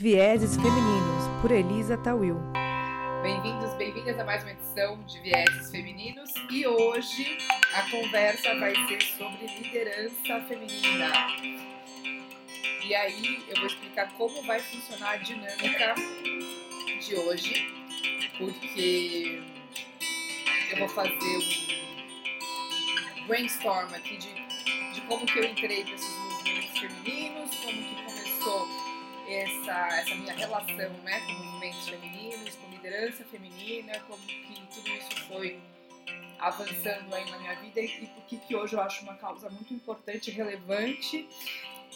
Vieses Femininos, por Elisa Tawil. Bem-vindos, bem-vindas a mais uma edição de Vieses Femininos e hoje a conversa vai ser sobre liderança feminina. E aí eu vou explicar como vai funcionar a dinâmica de hoje, porque eu vou fazer um brainstorm aqui de, de como que eu entrei para esses movimentos femininos, como que começou essa, essa minha relação né, com movimentos femininos, com liderança feminina, como que tudo isso foi avançando aí na minha vida e por que hoje eu acho uma causa muito importante relevante.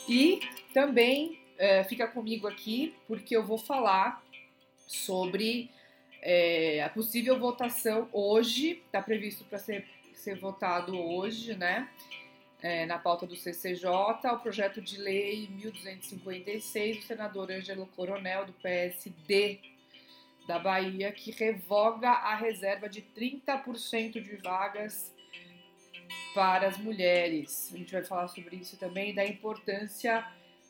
E também é, fica comigo aqui porque eu vou falar sobre é, a possível votação hoje, está previsto para ser, ser votado hoje, né? É, na pauta do CCJ o projeto de lei 1256 do senador Ângelo Coronel, do PSD da Bahia, que revoga a reserva de 30% de vagas para as mulheres. A gente vai falar sobre isso também, da importância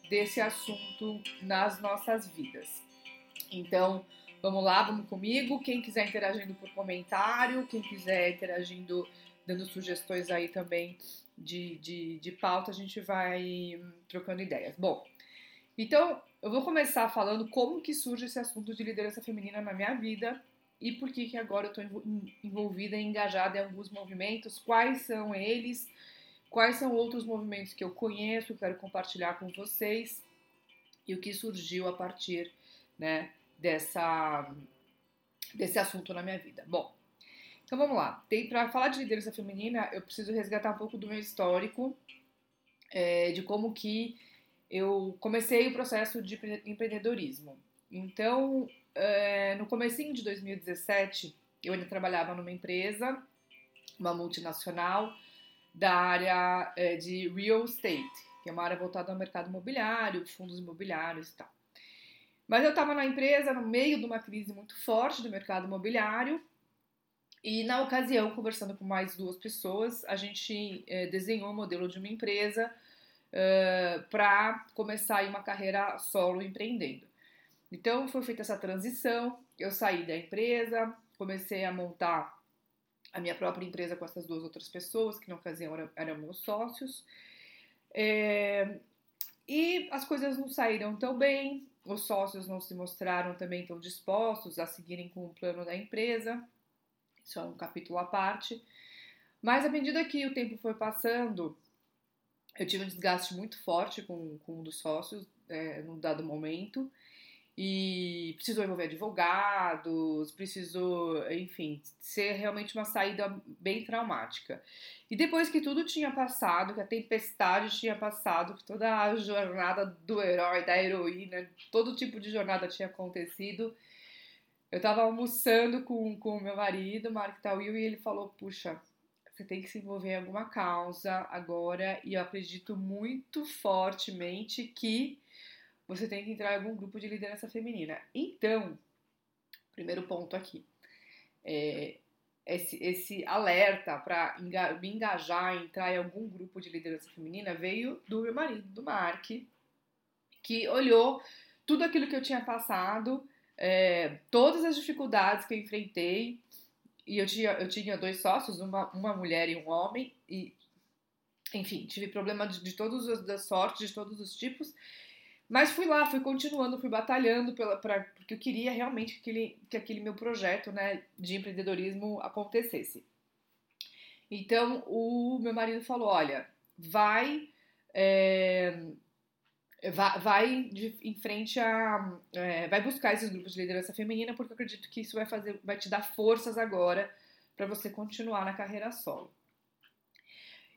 desse assunto nas nossas vidas. Então, vamos lá, vamos comigo. Quem quiser interagindo por comentário, quem quiser interagindo, dando sugestões aí também de, de, de pauta, a gente vai trocando ideias. Bom, então eu vou começar falando como que surge esse assunto de liderança feminina na minha vida e por que, que agora eu estou envolvida e engajada em alguns movimentos, quais são eles, quais são outros movimentos que eu conheço, quero compartilhar com vocês e o que surgiu a partir né, dessa, desse assunto na minha vida. Bom, então vamos lá. Tem para falar de liderança feminina, eu preciso resgatar um pouco do meu histórico, é, de como que eu comecei o processo de empreendedorismo. Então, é, no comecinho de 2017, eu ainda trabalhava numa empresa, uma multinacional, da área é, de real estate, que é uma área voltada ao mercado imobiliário, fundos imobiliários e tal. Mas eu estava na empresa no meio de uma crise muito forte do mercado imobiliário e na ocasião, conversando com mais duas pessoas, a gente é, desenhou o um modelo de uma empresa uh, para começar uma carreira solo empreendendo. Então foi feita essa transição, eu saí da empresa, comecei a montar a minha própria empresa com essas duas outras pessoas, que na ocasião eram, eram meus sócios. É, e as coisas não saíram tão bem, os sócios não se mostraram também tão dispostos a seguirem com o plano da empresa. Isso é um capítulo à parte. Mas à medida que o tempo foi passando, eu tive um desgaste muito forte com, com um dos sócios é, num dado momento. E precisou envolver advogados, precisou, enfim, ser realmente uma saída bem traumática. E depois que tudo tinha passado, que a tempestade tinha passado, que toda a jornada do herói, da heroína, todo tipo de jornada tinha acontecido, eu tava almoçando com o meu marido, Mark Tawil, e ele falou: Puxa, você tem que se envolver em alguma causa agora, e eu acredito muito fortemente que você tem que entrar em algum grupo de liderança feminina. Então, primeiro ponto aqui. É, esse, esse alerta para me engajar, entrar em algum grupo de liderança feminina veio do meu marido, do Mark, que olhou tudo aquilo que eu tinha passado é, todas as dificuldades que eu enfrentei. E eu tinha, eu tinha dois sócios, uma, uma mulher e um homem, e enfim, tive problema de, de todas as sortes, de todos os tipos. Mas fui lá, fui continuando, fui batalhando pela, pra, porque eu queria realmente que aquele, que aquele meu projeto né, de empreendedorismo acontecesse. Então o meu marido falou: olha, vai. É, vai, de, em frente a. É, vai buscar esses grupos de liderança feminina, porque eu acredito que isso vai fazer, vai te dar forças agora para você continuar na carreira solo.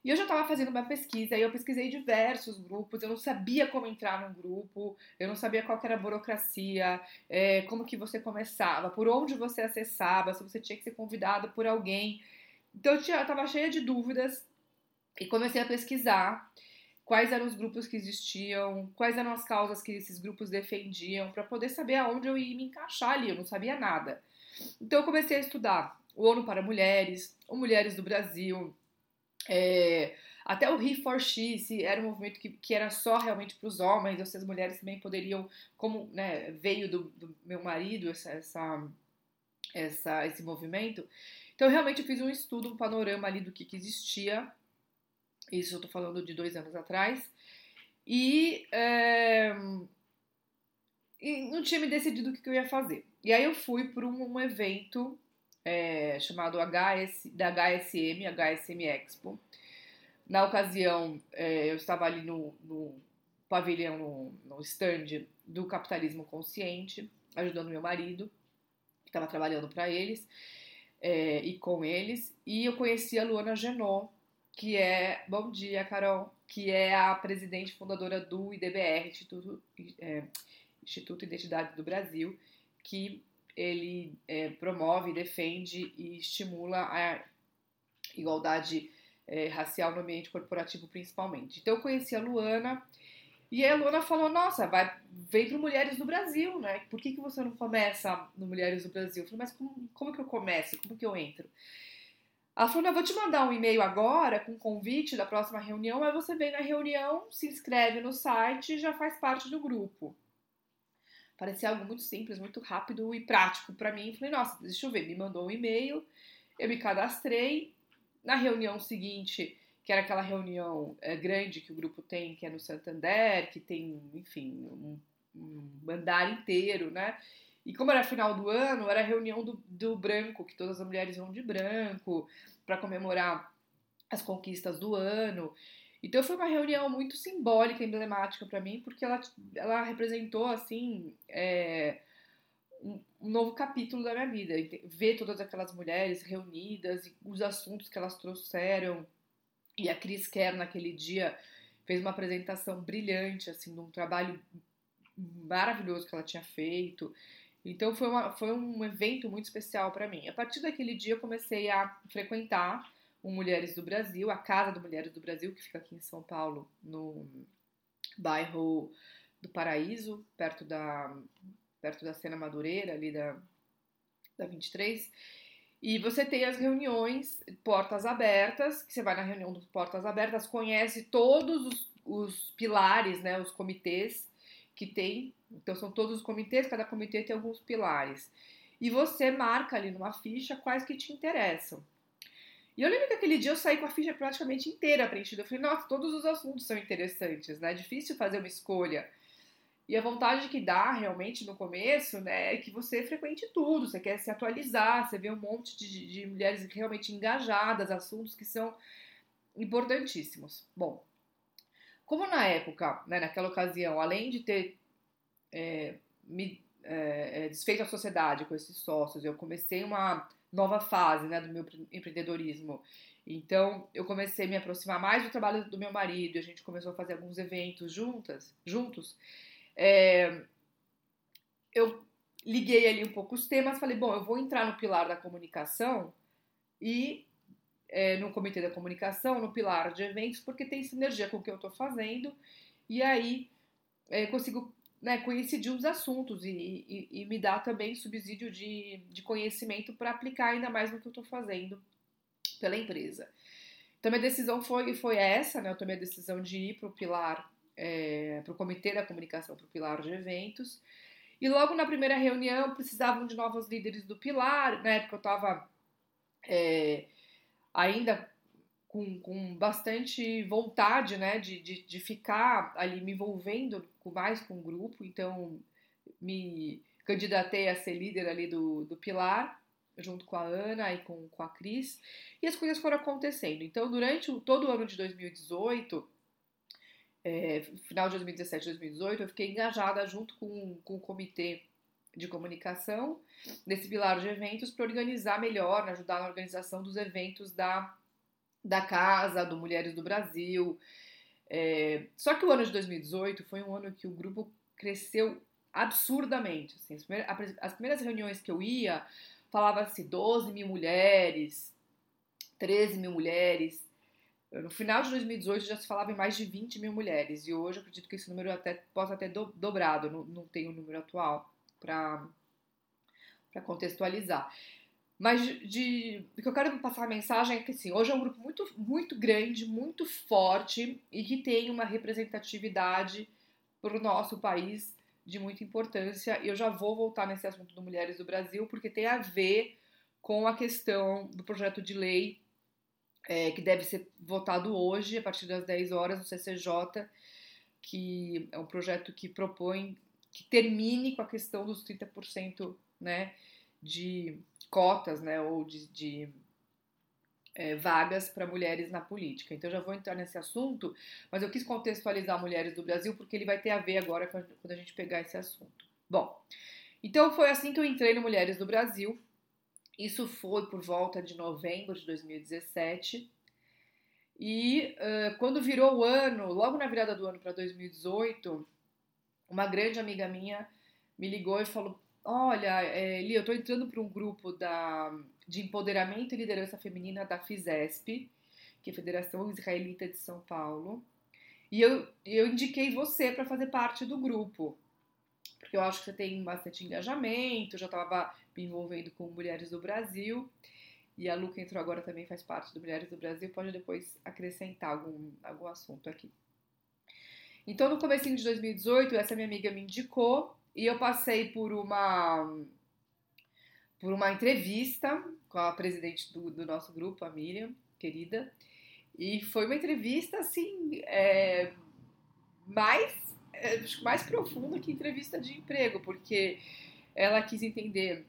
E eu já estava fazendo uma pesquisa, e eu pesquisei diversos grupos, eu não sabia como entrar num grupo, eu não sabia qual era a burocracia, é, como que você começava, por onde você acessava, se você tinha que ser convidado por alguém. Então eu estava cheia de dúvidas e comecei a pesquisar quais eram os grupos que existiam, quais eram as causas que esses grupos defendiam, para poder saber aonde eu ia me encaixar ali, eu não sabia nada. Então eu comecei a estudar o ONU para Mulheres, o Mulheres do Brasil, é, Até o He for She, se era um movimento que, que era só realmente para os homens, ou se as mulheres também poderiam, como né, veio do, do meu marido essa, essa, essa, esse movimento. Então, realmente, eu fiz um estudo, um panorama ali do que, que existia. Isso eu tô falando de dois anos atrás. E, é, e não tinha me decidido o que, que eu ia fazer. E aí eu fui para um, um evento é, chamado HS, da HSM, HSM Expo. Na ocasião, é, eu estava ali no, no pavilhão, no, no stand do capitalismo consciente, ajudando meu marido, que estava trabalhando para eles é, e com eles. E eu conheci a Luana Genot, que é, bom dia, Carol, que é a presidente fundadora do IDBR, Instituto, é, Instituto Identidade do Brasil, que ele é, promove, defende e estimula a igualdade é, racial no ambiente corporativo, principalmente. Então, eu conheci a Luana e a Luana falou: Nossa, vai, vem para Mulheres do Brasil, né? Por que, que você não começa no Mulheres do Brasil? Eu falei: Mas como, como que eu começo? Como que eu entro? Ela falou: vou te mandar um e-mail agora com convite da próxima reunião. Aí você vem na reunião, se inscreve no site e já faz parte do grupo. Parecia algo muito simples, muito rápido e prático para mim. Falei, nossa, deixa eu ver. Me mandou um e-mail, eu me cadastrei. Na reunião seguinte, que era aquela reunião é, grande que o grupo tem, que é no Santander, que tem, enfim, um, um andar inteiro, né? E como era final do ano, era reunião do, do branco, que todas as mulheres vão de branco, para comemorar as conquistas do ano. Então foi uma reunião muito simbólica, emblemática para mim, porque ela, ela representou assim é, um, novo capítulo da minha vida. Ver todas aquelas mulheres reunidas e os assuntos que elas trouxeram. E a Cris Kerr naquele dia fez uma apresentação brilhante, assim, de um trabalho maravilhoso que ela tinha feito. Então foi, uma, foi um evento muito especial para mim. A partir daquele dia eu comecei a frequentar o Mulheres do Brasil, a Casa do Mulheres do Brasil, que fica aqui em São Paulo, no bairro do Paraíso, perto da, perto da Cena Madureira, ali da, da 23. E você tem as reuniões portas abertas, que você vai na reunião dos portas abertas, conhece todos os, os pilares, né, os comitês que tem. Então são todos os comitês, cada comitê tem alguns pilares. E você marca ali numa ficha quais que te interessam. E eu lembro que aquele dia eu saí com a ficha praticamente inteira preenchida. Eu falei, nossa, todos os assuntos são interessantes, né? É difícil fazer uma escolha. E a vontade que dá realmente no começo, né, é que você frequente tudo, você quer se atualizar, você vê um monte de, de mulheres realmente engajadas, assuntos que são importantíssimos. Bom, como na época, né, naquela ocasião, além de ter é, me é, é desfeito a sociedade com esses sócios, eu comecei uma nova fase né, do meu empreendedorismo. Então, eu comecei a me aproximar mais do trabalho do meu marido, a gente começou a fazer alguns eventos juntas, juntos. É, eu liguei ali um pouco os temas, falei, bom, eu vou entrar no pilar da comunicação e é, no comitê da comunicação, no pilar de eventos, porque tem sinergia com o que eu estou fazendo, e aí é, consigo né, coincidir os assuntos e, e, e, me dá também subsídio de, de conhecimento para aplicar ainda mais no que eu estou fazendo pela empresa. Então, minha decisão foi, foi essa, né? Eu tomei a decisão de ir para o pilar, é, para o comitê da comunicação, para o pilar de eventos. E logo na primeira reunião precisavam de novos líderes do pilar. Na época eu estava é, ainda com, com bastante vontade, né, de, de, de ficar ali me envolvendo mais com o grupo, então me candidatei a ser líder ali do, do Pilar, junto com a Ana e com, com a Cris, e as coisas foram acontecendo. Então, durante o, todo o ano de 2018, é, final de 2017 2018, eu fiquei engajada junto com, com o comitê de comunicação nesse pilar de eventos para organizar melhor, né, ajudar na organização dos eventos da da casa, do Mulheres do Brasil. É, só que o ano de 2018 foi um ano que o grupo cresceu absurdamente. Assim, as, primeiras, as primeiras reuniões que eu ia, falava-se 12 mil mulheres, 13 mil mulheres. No final de 2018 já se falava em mais de 20 mil mulheres, e hoje eu acredito que esse número até possa ter do, dobrado, não, não tenho o número atual para contextualizar. Mas de, o que eu quero passar a mensagem é que assim, hoje é um grupo muito, muito grande, muito forte e que tem uma representatividade para o nosso país de muita importância. E eu já vou voltar nesse assunto do Mulheres do Brasil, porque tem a ver com a questão do projeto de lei é, que deve ser votado hoje, a partir das 10 horas, no CCJ, que é um projeto que propõe que termine com a questão dos 30% né, de cotas né, ou de, de é, vagas para mulheres na política. Então, já vou entrar nesse assunto, mas eu quis contextualizar Mulheres do Brasil porque ele vai ter a ver agora quando a gente pegar esse assunto. Bom, então foi assim que eu entrei no Mulheres do Brasil. Isso foi por volta de novembro de 2017. E uh, quando virou o ano, logo na virada do ano para 2018, uma grande amiga minha me ligou e falou: Olha, é, Li, eu estou entrando para um grupo da, de empoderamento e liderança feminina da FISESP, que é a Federação Israelita de São Paulo, e eu, eu indiquei você para fazer parte do grupo, porque eu acho que você tem bastante engajamento, já estava me envolvendo com Mulheres do Brasil, e a Lu que entrou agora também faz parte do Mulheres do Brasil, pode depois acrescentar algum, algum assunto aqui. Então, no começo de 2018, essa minha amiga me indicou e eu passei por uma por uma entrevista com a presidente do, do nosso grupo, a Miriam, querida, e foi uma entrevista assim é, mais é, mais profunda que entrevista de emprego, porque ela quis entender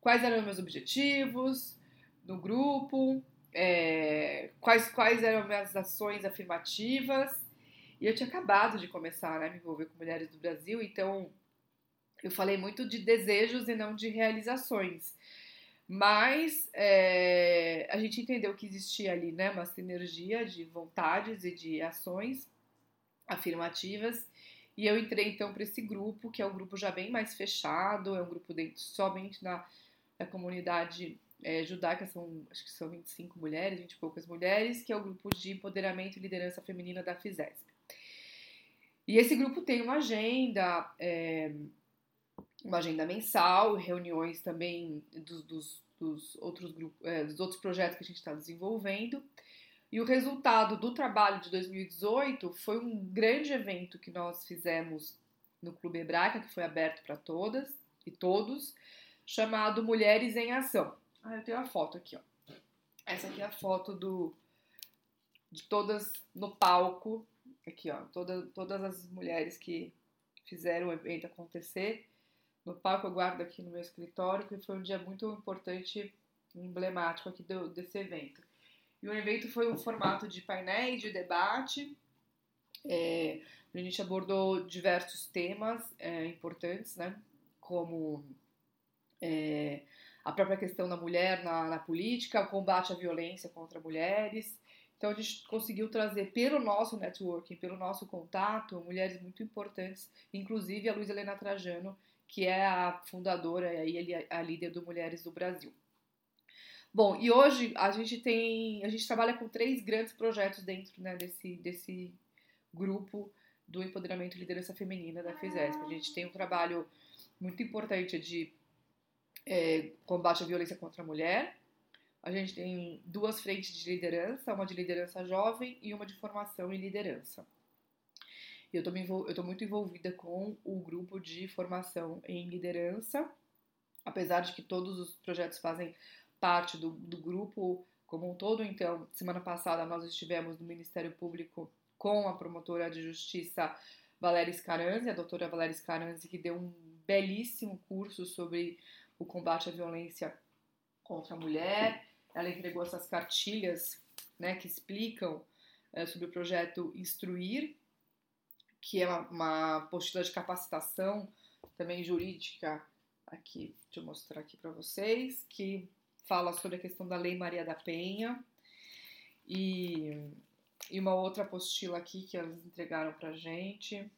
quais eram meus objetivos no grupo, é, quais quais eram minhas ações afirmativas. E eu tinha acabado de começar né, me envolver com mulheres do Brasil, então eu falei muito de desejos e não de realizações. Mas é, a gente entendeu que existia ali né, uma sinergia de vontades e de ações afirmativas. E eu entrei então para esse grupo, que é um grupo já bem mais fechado, é um grupo dentro somente na, na comunidade é, judaica, são, acho que são 25 mulheres, 20 e poucas mulheres, que é o grupo de empoderamento e liderança feminina da FISESP. E esse grupo tem uma agenda é, uma agenda mensal, reuniões também dos, dos, dos outros grupos, é, dos outros projetos que a gente está desenvolvendo. E o resultado do trabalho de 2018 foi um grande evento que nós fizemos no Clube Hebraica, que foi aberto para todas e todos, chamado Mulheres em Ação. Ah, eu tenho a foto aqui, ó. Essa aqui é a foto do, de todas no palco, aqui, ó, toda, todas as mulheres que fizeram o evento acontecer no palco eu guardo aqui no meu escritório, que foi um dia muito importante emblemático aqui do, desse evento. E o evento foi um formato de painéis de debate, é, a gente abordou diversos temas é, importantes, né, como é, a própria questão da mulher na, na política, o combate à violência contra mulheres. Então a gente conseguiu trazer pelo nosso networking, pelo nosso contato, mulheres muito importantes, inclusive a Luiz Helena Trajano, que é a fundadora e a líder do Mulheres do Brasil. Bom, e hoje a gente tem, a gente trabalha com três grandes projetos dentro né, desse, desse grupo do empoderamento e liderança feminina da FISESP. A gente tem um trabalho muito importante de é, combate à violência contra a mulher. A gente tem duas frentes de liderança, uma de liderança jovem e uma de formação em liderança. Eu estou muito envolvida com o grupo de formação em liderança, apesar de que todos os projetos fazem parte do, do grupo como um todo. Então, semana passada nós estivemos no Ministério Público com a promotora de justiça Valéria Scaranzi, a doutora Valéria Scaranzi, que deu um belíssimo curso sobre o combate à violência contra a mulher. Ela entregou essas cartilhas né, que explicam é, sobre o projeto Instruir, que é uma, uma de capacitação também jurídica, aqui, deixa eu mostrar aqui para vocês, que fala sobre a questão da Lei Maria da Penha. E, e uma outra apostila aqui que elas entregaram para gente,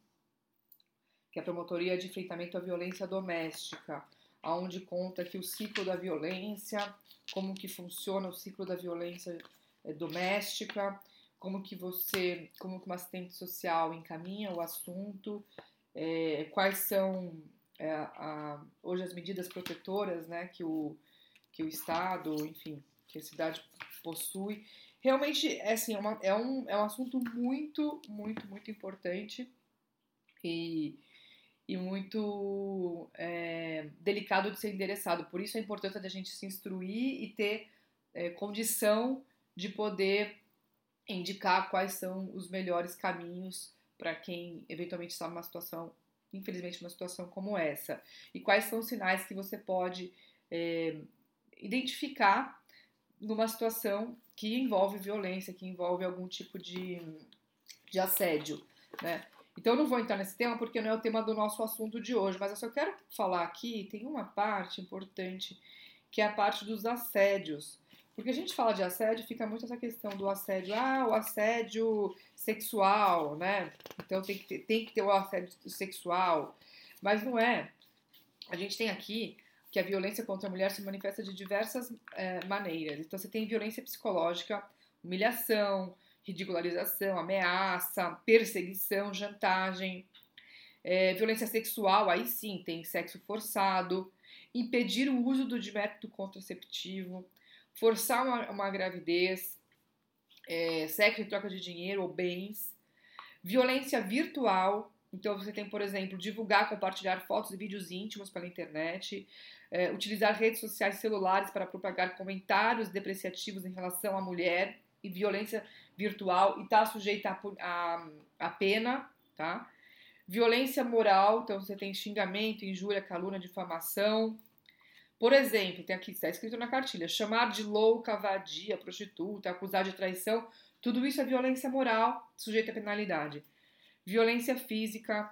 que é a Promotoria de Enfrentamento à Violência Doméstica, aonde conta que o ciclo da violência, como que funciona o ciclo da violência eh, doméstica, como que você, como que uma assistente social encaminha o assunto, é, quais são é, a, hoje as medidas protetoras, né, que o que o Estado, enfim, que a cidade possui. Realmente, é, assim, é, uma, é, um, é um assunto muito, muito, muito importante e, e muito é, delicado de ser endereçado. Por isso a importância da gente se instruir e ter é, condição de poder indicar quais são os melhores caminhos para quem eventualmente está numa situação, infelizmente, uma situação como essa. E quais são os sinais que você pode é, identificar numa situação que envolve violência, que envolve algum tipo de, de assédio, né? Então eu não vou entrar nesse tema porque não é o tema do nosso assunto de hoje, mas eu só quero falar aqui, tem uma parte importante que é a parte dos assédios. Porque a gente fala de assédio, fica muito essa questão do assédio, ah, o assédio sexual, né? Então tem que ter, tem que ter o assédio sexual. Mas não é. A gente tem aqui que a violência contra a mulher se manifesta de diversas é, maneiras. Então você tem violência psicológica, humilhação, ridicularização, ameaça, perseguição, chantagem. É, violência sexual, aí sim, tem sexo forçado, impedir o uso do método contraceptivo, forçar uma, uma gravidez, é, sexo em troca de dinheiro ou bens, violência virtual. Então, você tem, por exemplo, divulgar, compartilhar fotos e vídeos íntimos pela internet, é, utilizar redes sociais celulares para propagar comentários depreciativos em relação à mulher e violência virtual e está sujeita a, a, a pena, tá? Violência moral, então você tem xingamento, injúria, calúnia, difamação, por exemplo, tem aqui, está escrito na cartilha, chamar de louca, vadia, prostituta, acusar de traição, tudo isso é violência moral, sujeita a penalidade. Violência física,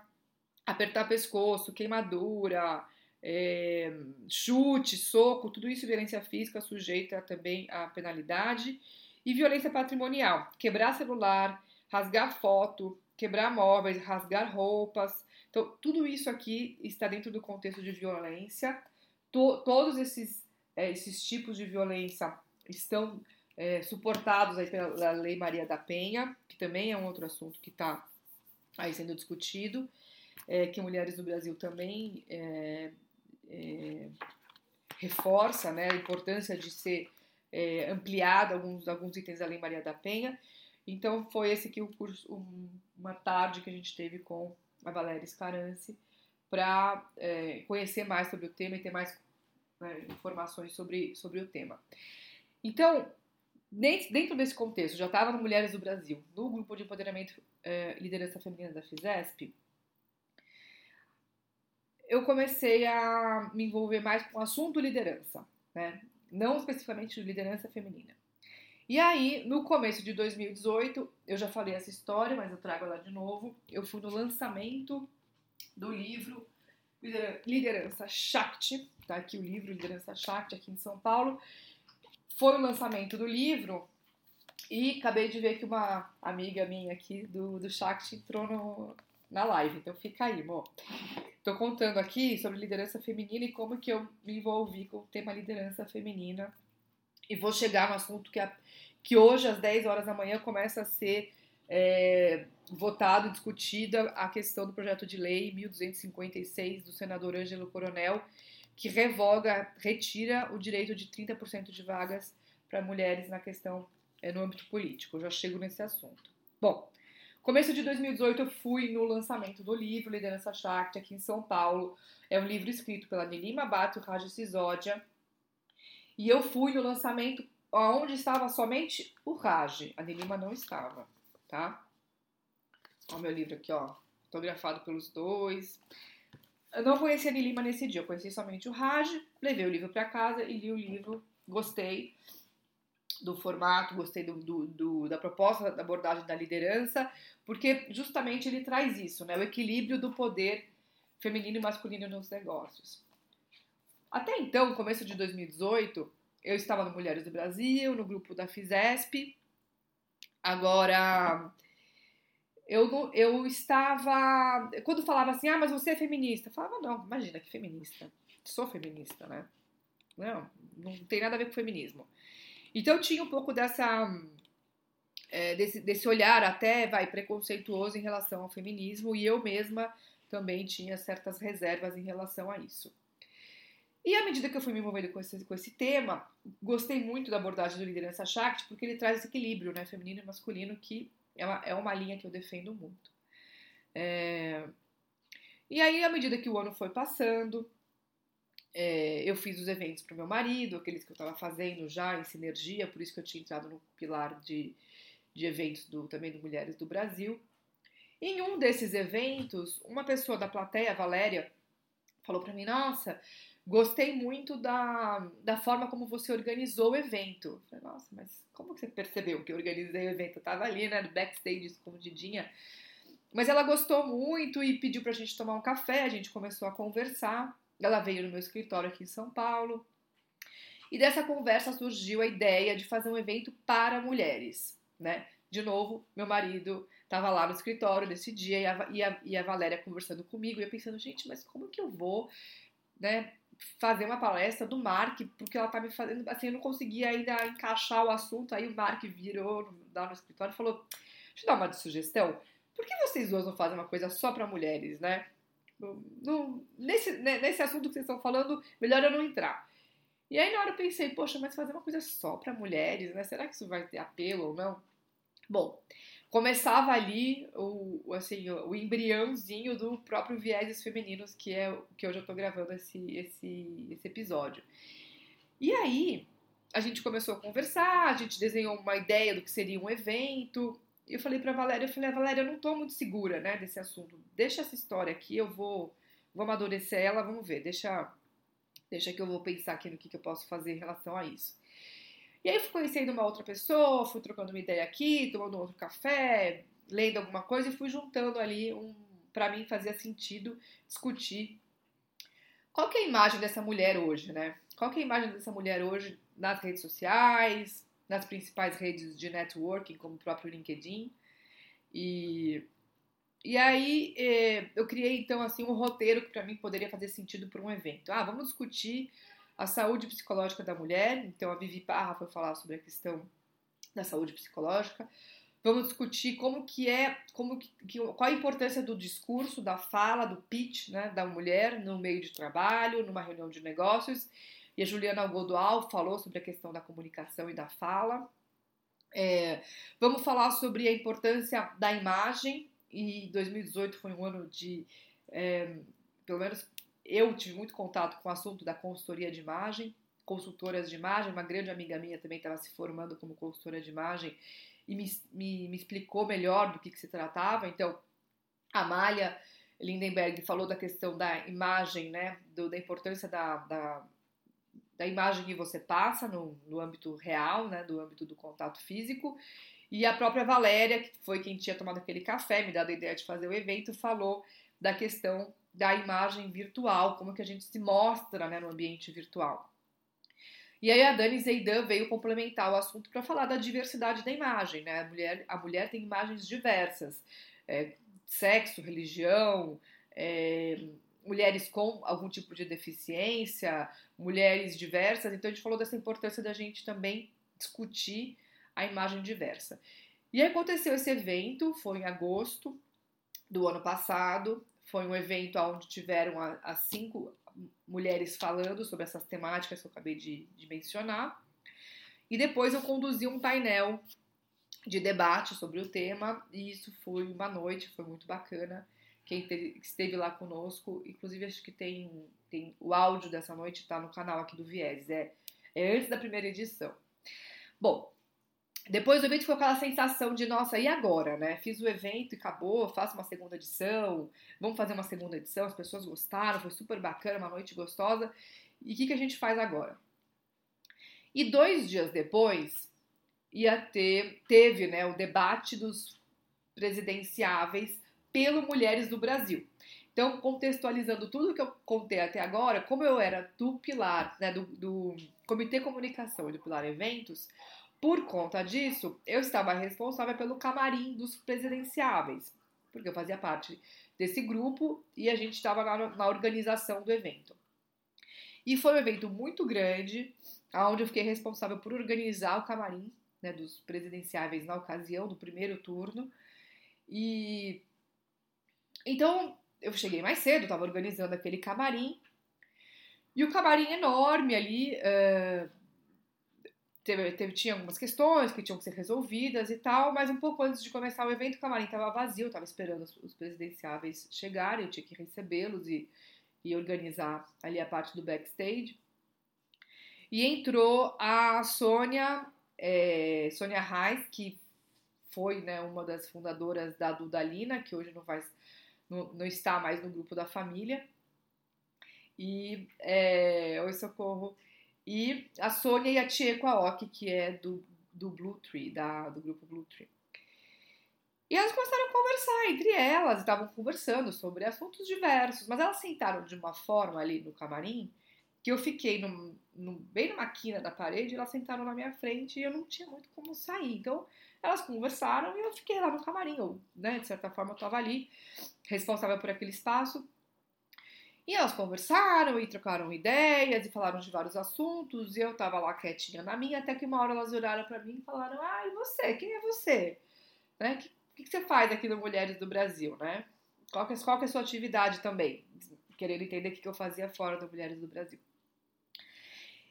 apertar pescoço, queimadura, é, chute, soco, tudo isso é violência física, sujeita também a penalidade. E violência patrimonial, quebrar celular, rasgar foto, quebrar móveis, rasgar roupas. Então, tudo isso aqui está dentro do contexto de violência to, todos esses, é, esses tipos de violência estão é, suportados aí pela Lei Maria da Penha, que também é um outro assunto que está aí sendo discutido, é, que mulheres no Brasil também é, é, reforça né, a importância de ser é, ampliado alguns, alguns itens da Lei Maria da Penha. Então foi esse aqui o curso, um, uma tarde que a gente teve com a Valéria Scarance para é, conhecer mais sobre o tema e ter mais né, informações sobre, sobre o tema. Então, dentro desse contexto, já estava no Mulheres do Brasil, no grupo de empoderamento é, liderança feminina da FISESP, eu comecei a me envolver mais com o assunto liderança, né? não especificamente liderança feminina. E aí, no começo de 2018, eu já falei essa história, mas eu trago ela de novo. Eu fui no lançamento do livro Liderança Shakti, tá aqui o livro Liderança Shakti, aqui em São Paulo. Foi o lançamento do livro e acabei de ver que uma amiga minha aqui do, do Shakti entrou no, na live, então fica aí, amor. Tô contando aqui sobre liderança feminina e como que eu me envolvi com o tema liderança feminina. E vou chegar no assunto que, a, que hoje, às 10 horas da manhã, começa a ser é, votado discutida a questão do projeto de lei 1256 do senador Ângelo Coronel, que revoga, retira o direito de 30% de vagas para mulheres na questão é, no âmbito político. Eu já chego nesse assunto. Bom, começo de 2018 eu fui no lançamento do livro Liderança Shakti aqui em São Paulo. É um livro escrito pela Nilima Bato e Raja Sisodia. E eu fui no lançamento onde estava somente o Raj. A Nilima não estava tá? O meu livro aqui, ó, fotografado pelos dois. Eu não conheci a Lima nesse dia, eu conheci somente o Raj, levei o livro para casa e li o livro, gostei do formato, gostei do, do, do, da proposta da abordagem da liderança, porque justamente ele traz isso, né, o equilíbrio do poder feminino e masculino nos negócios. Até então, começo de 2018, eu estava no Mulheres do Brasil, no grupo da FISESP, Agora, eu, eu estava. Quando falava assim, ah, mas você é feminista, eu falava, não, imagina que feminista. Sou feminista, né? Não, não tem nada a ver com feminismo. Então eu tinha um pouco dessa. É, desse, desse olhar até, vai, preconceituoso em relação ao feminismo, e eu mesma também tinha certas reservas em relação a isso. E à medida que eu fui me envolvendo com esse, com esse tema, gostei muito da abordagem do liderança Shakti, porque ele traz esse equilíbrio, né, feminino e masculino, que é uma, é uma linha que eu defendo muito. É... E aí, à medida que o ano foi passando, é, eu fiz os eventos para o meu marido, aqueles que eu estava fazendo já em sinergia, por isso que eu tinha entrado no pilar de, de eventos do, também do Mulheres do Brasil. Em um desses eventos, uma pessoa da plateia, Valéria, falou para mim: Nossa, gostei muito da, da forma como você organizou o evento. Falei, Nossa, mas como que você percebeu que eu organizei o evento? Eu tava ali, né, no backstage, escondidinha. Mas ela gostou muito e pediu pra gente tomar um café, a gente começou a conversar. Ela veio no meu escritório aqui em São Paulo. E dessa conversa surgiu a ideia de fazer um evento para mulheres, né? De novo, meu marido estava lá no escritório nesse dia e a, e, a, e a Valéria conversando comigo e eu pensando, gente, mas como que eu vou, né, fazer uma palestra do Mark, porque ela tá me fazendo, assim, eu não conseguia ainda encaixar o assunto, aí o Mark virou lá no escritório e falou, deixa eu dar uma sugestão, por que vocês duas não fazem uma coisa só para mulheres, né? Nesse, né, nesse assunto que vocês estão falando, melhor eu não entrar. E aí na hora eu pensei, poxa, mas fazer uma coisa só para mulheres, né? Será que isso vai ter apelo ou não? Bom, começava ali o, assim, o embriãozinho do próprio Vieses Femininos, que é o que hoje eu tô gravando esse, esse, esse episódio. E aí, a gente começou a conversar, a gente desenhou uma ideia do que seria um evento, eu falei pra Valéria, eu falei, Valéria, eu não tô muito segura, né, desse assunto. Deixa essa história aqui, eu vou, vou amadurecer ela, vamos ver. Deixa, deixa que eu vou pensar aqui no que, que eu posso fazer em relação a isso. E aí fui conhecendo uma outra pessoa, fui trocando uma ideia aqui, tomando outro café, lendo alguma coisa e fui juntando ali um, para mim fazia sentido discutir qual é a imagem dessa mulher hoje, né? Qual é a imagem dessa mulher hoje nas redes sociais, nas principais redes de networking, como o próprio LinkedIn. E, e aí é, eu criei então assim um roteiro que para mim poderia fazer sentido para um evento. Ah, vamos discutir a saúde psicológica da mulher. Então a Vivi Parra foi falar sobre a questão da saúde psicológica. Vamos discutir como que é, como que, qual a importância do discurso, da fala, do pitch, né, da mulher no meio de trabalho, numa reunião de negócios e a Juliana Algodoal falou sobre a questão da comunicação e da fala. É, vamos falar sobre a importância da imagem, e 2018 foi um ano de, é, pelo menos eu tive muito contato com o assunto da consultoria de imagem, consultoras de imagem, uma grande amiga minha também estava se formando como consultora de imagem e me, me, me explicou melhor do que, que se tratava. Então, a Amália Lindenberg falou da questão da imagem, né, do, da importância da, da da imagem que você passa no, no âmbito real, né, do âmbito do contato físico. E a própria Valéria, que foi quem tinha tomado aquele café, me dado a ideia de fazer o evento, falou da questão da imagem virtual, como que a gente se mostra né, no ambiente virtual. E aí a Dani Zeidan veio complementar o assunto para falar da diversidade da imagem. Né? A, mulher, a mulher tem imagens diversas, é, sexo, religião, é, mulheres com algum tipo de deficiência, mulheres diversas. Então a gente falou dessa importância da gente também discutir a imagem diversa. E aconteceu esse evento, foi em agosto do ano passado. Foi um evento onde tiveram as cinco mulheres falando sobre essas temáticas que eu acabei de, de mencionar. E depois eu conduzi um painel de debate sobre o tema, e isso foi uma noite, foi muito bacana quem esteve lá conosco. Inclusive, acho que tem, tem o áudio dessa noite está no canal aqui do Viés. É, é antes da primeira edição. Bom, depois do evento ficou aquela sensação de, nossa, e agora, né? Fiz o evento e acabou, faço uma segunda edição, vamos fazer uma segunda edição, as pessoas gostaram, foi super bacana, uma noite gostosa. E o que, que a gente faz agora? E dois dias depois, ia ter, teve né, o debate dos presidenciáveis pelo Mulheres do Brasil. Então, contextualizando tudo que eu contei até agora, como eu era do pilar, né, do, do Comitê Comunicação e do Pilar Eventos, por conta disso, eu estava responsável pelo camarim dos presidenciáveis, porque eu fazia parte desse grupo e a gente estava na, na organização do evento. E foi um evento muito grande, onde eu fiquei responsável por organizar o camarim né, dos presidenciáveis na ocasião do primeiro turno. E então, eu cheguei mais cedo, estava organizando aquele camarim. E o camarim enorme ali, uh, teve, teve, tinha algumas questões que tinham que ser resolvidas e tal, mas um pouco antes de começar o evento, o camarim estava vazio, estava esperando os, os, presidenciáveis chegarem, eu tinha que recebê-los e, e organizar ali a parte do backstage. E entrou a Sônia, é, Sônia Reis, que foi né, uma das fundadoras da Dudalina, que hoje não, faz, não, não está mais no grupo da família. E é, Oi Socorro. E a Sônia e a Chieko Aoki, que é do, do Blue Tree, da, do grupo Blue Tree. E elas começaram a conversar entre elas, estavam conversando sobre assuntos diversos, mas elas sentaram de uma forma ali no camarim que eu fiquei bem numa quina da parede, elas sentaram na minha frente e eu não tinha muito como sair. Então, elas conversaram e eu fiquei lá no camarim, eu, né, de certa forma eu estava ali, responsável por aquele espaço. E elas conversaram e trocaram ideias e falaram de vários assuntos, e eu tava lá quietinha na minha, até que uma hora elas olharam para mim e falaram: Ah, e você? Quem é você? Né? O que, que, você faz aqui no Mulheres do Brasil, né? Qual que, é, qual que é a sua atividade também? Querendo entender o que, que eu fazia fora do Mulheres do Brasil.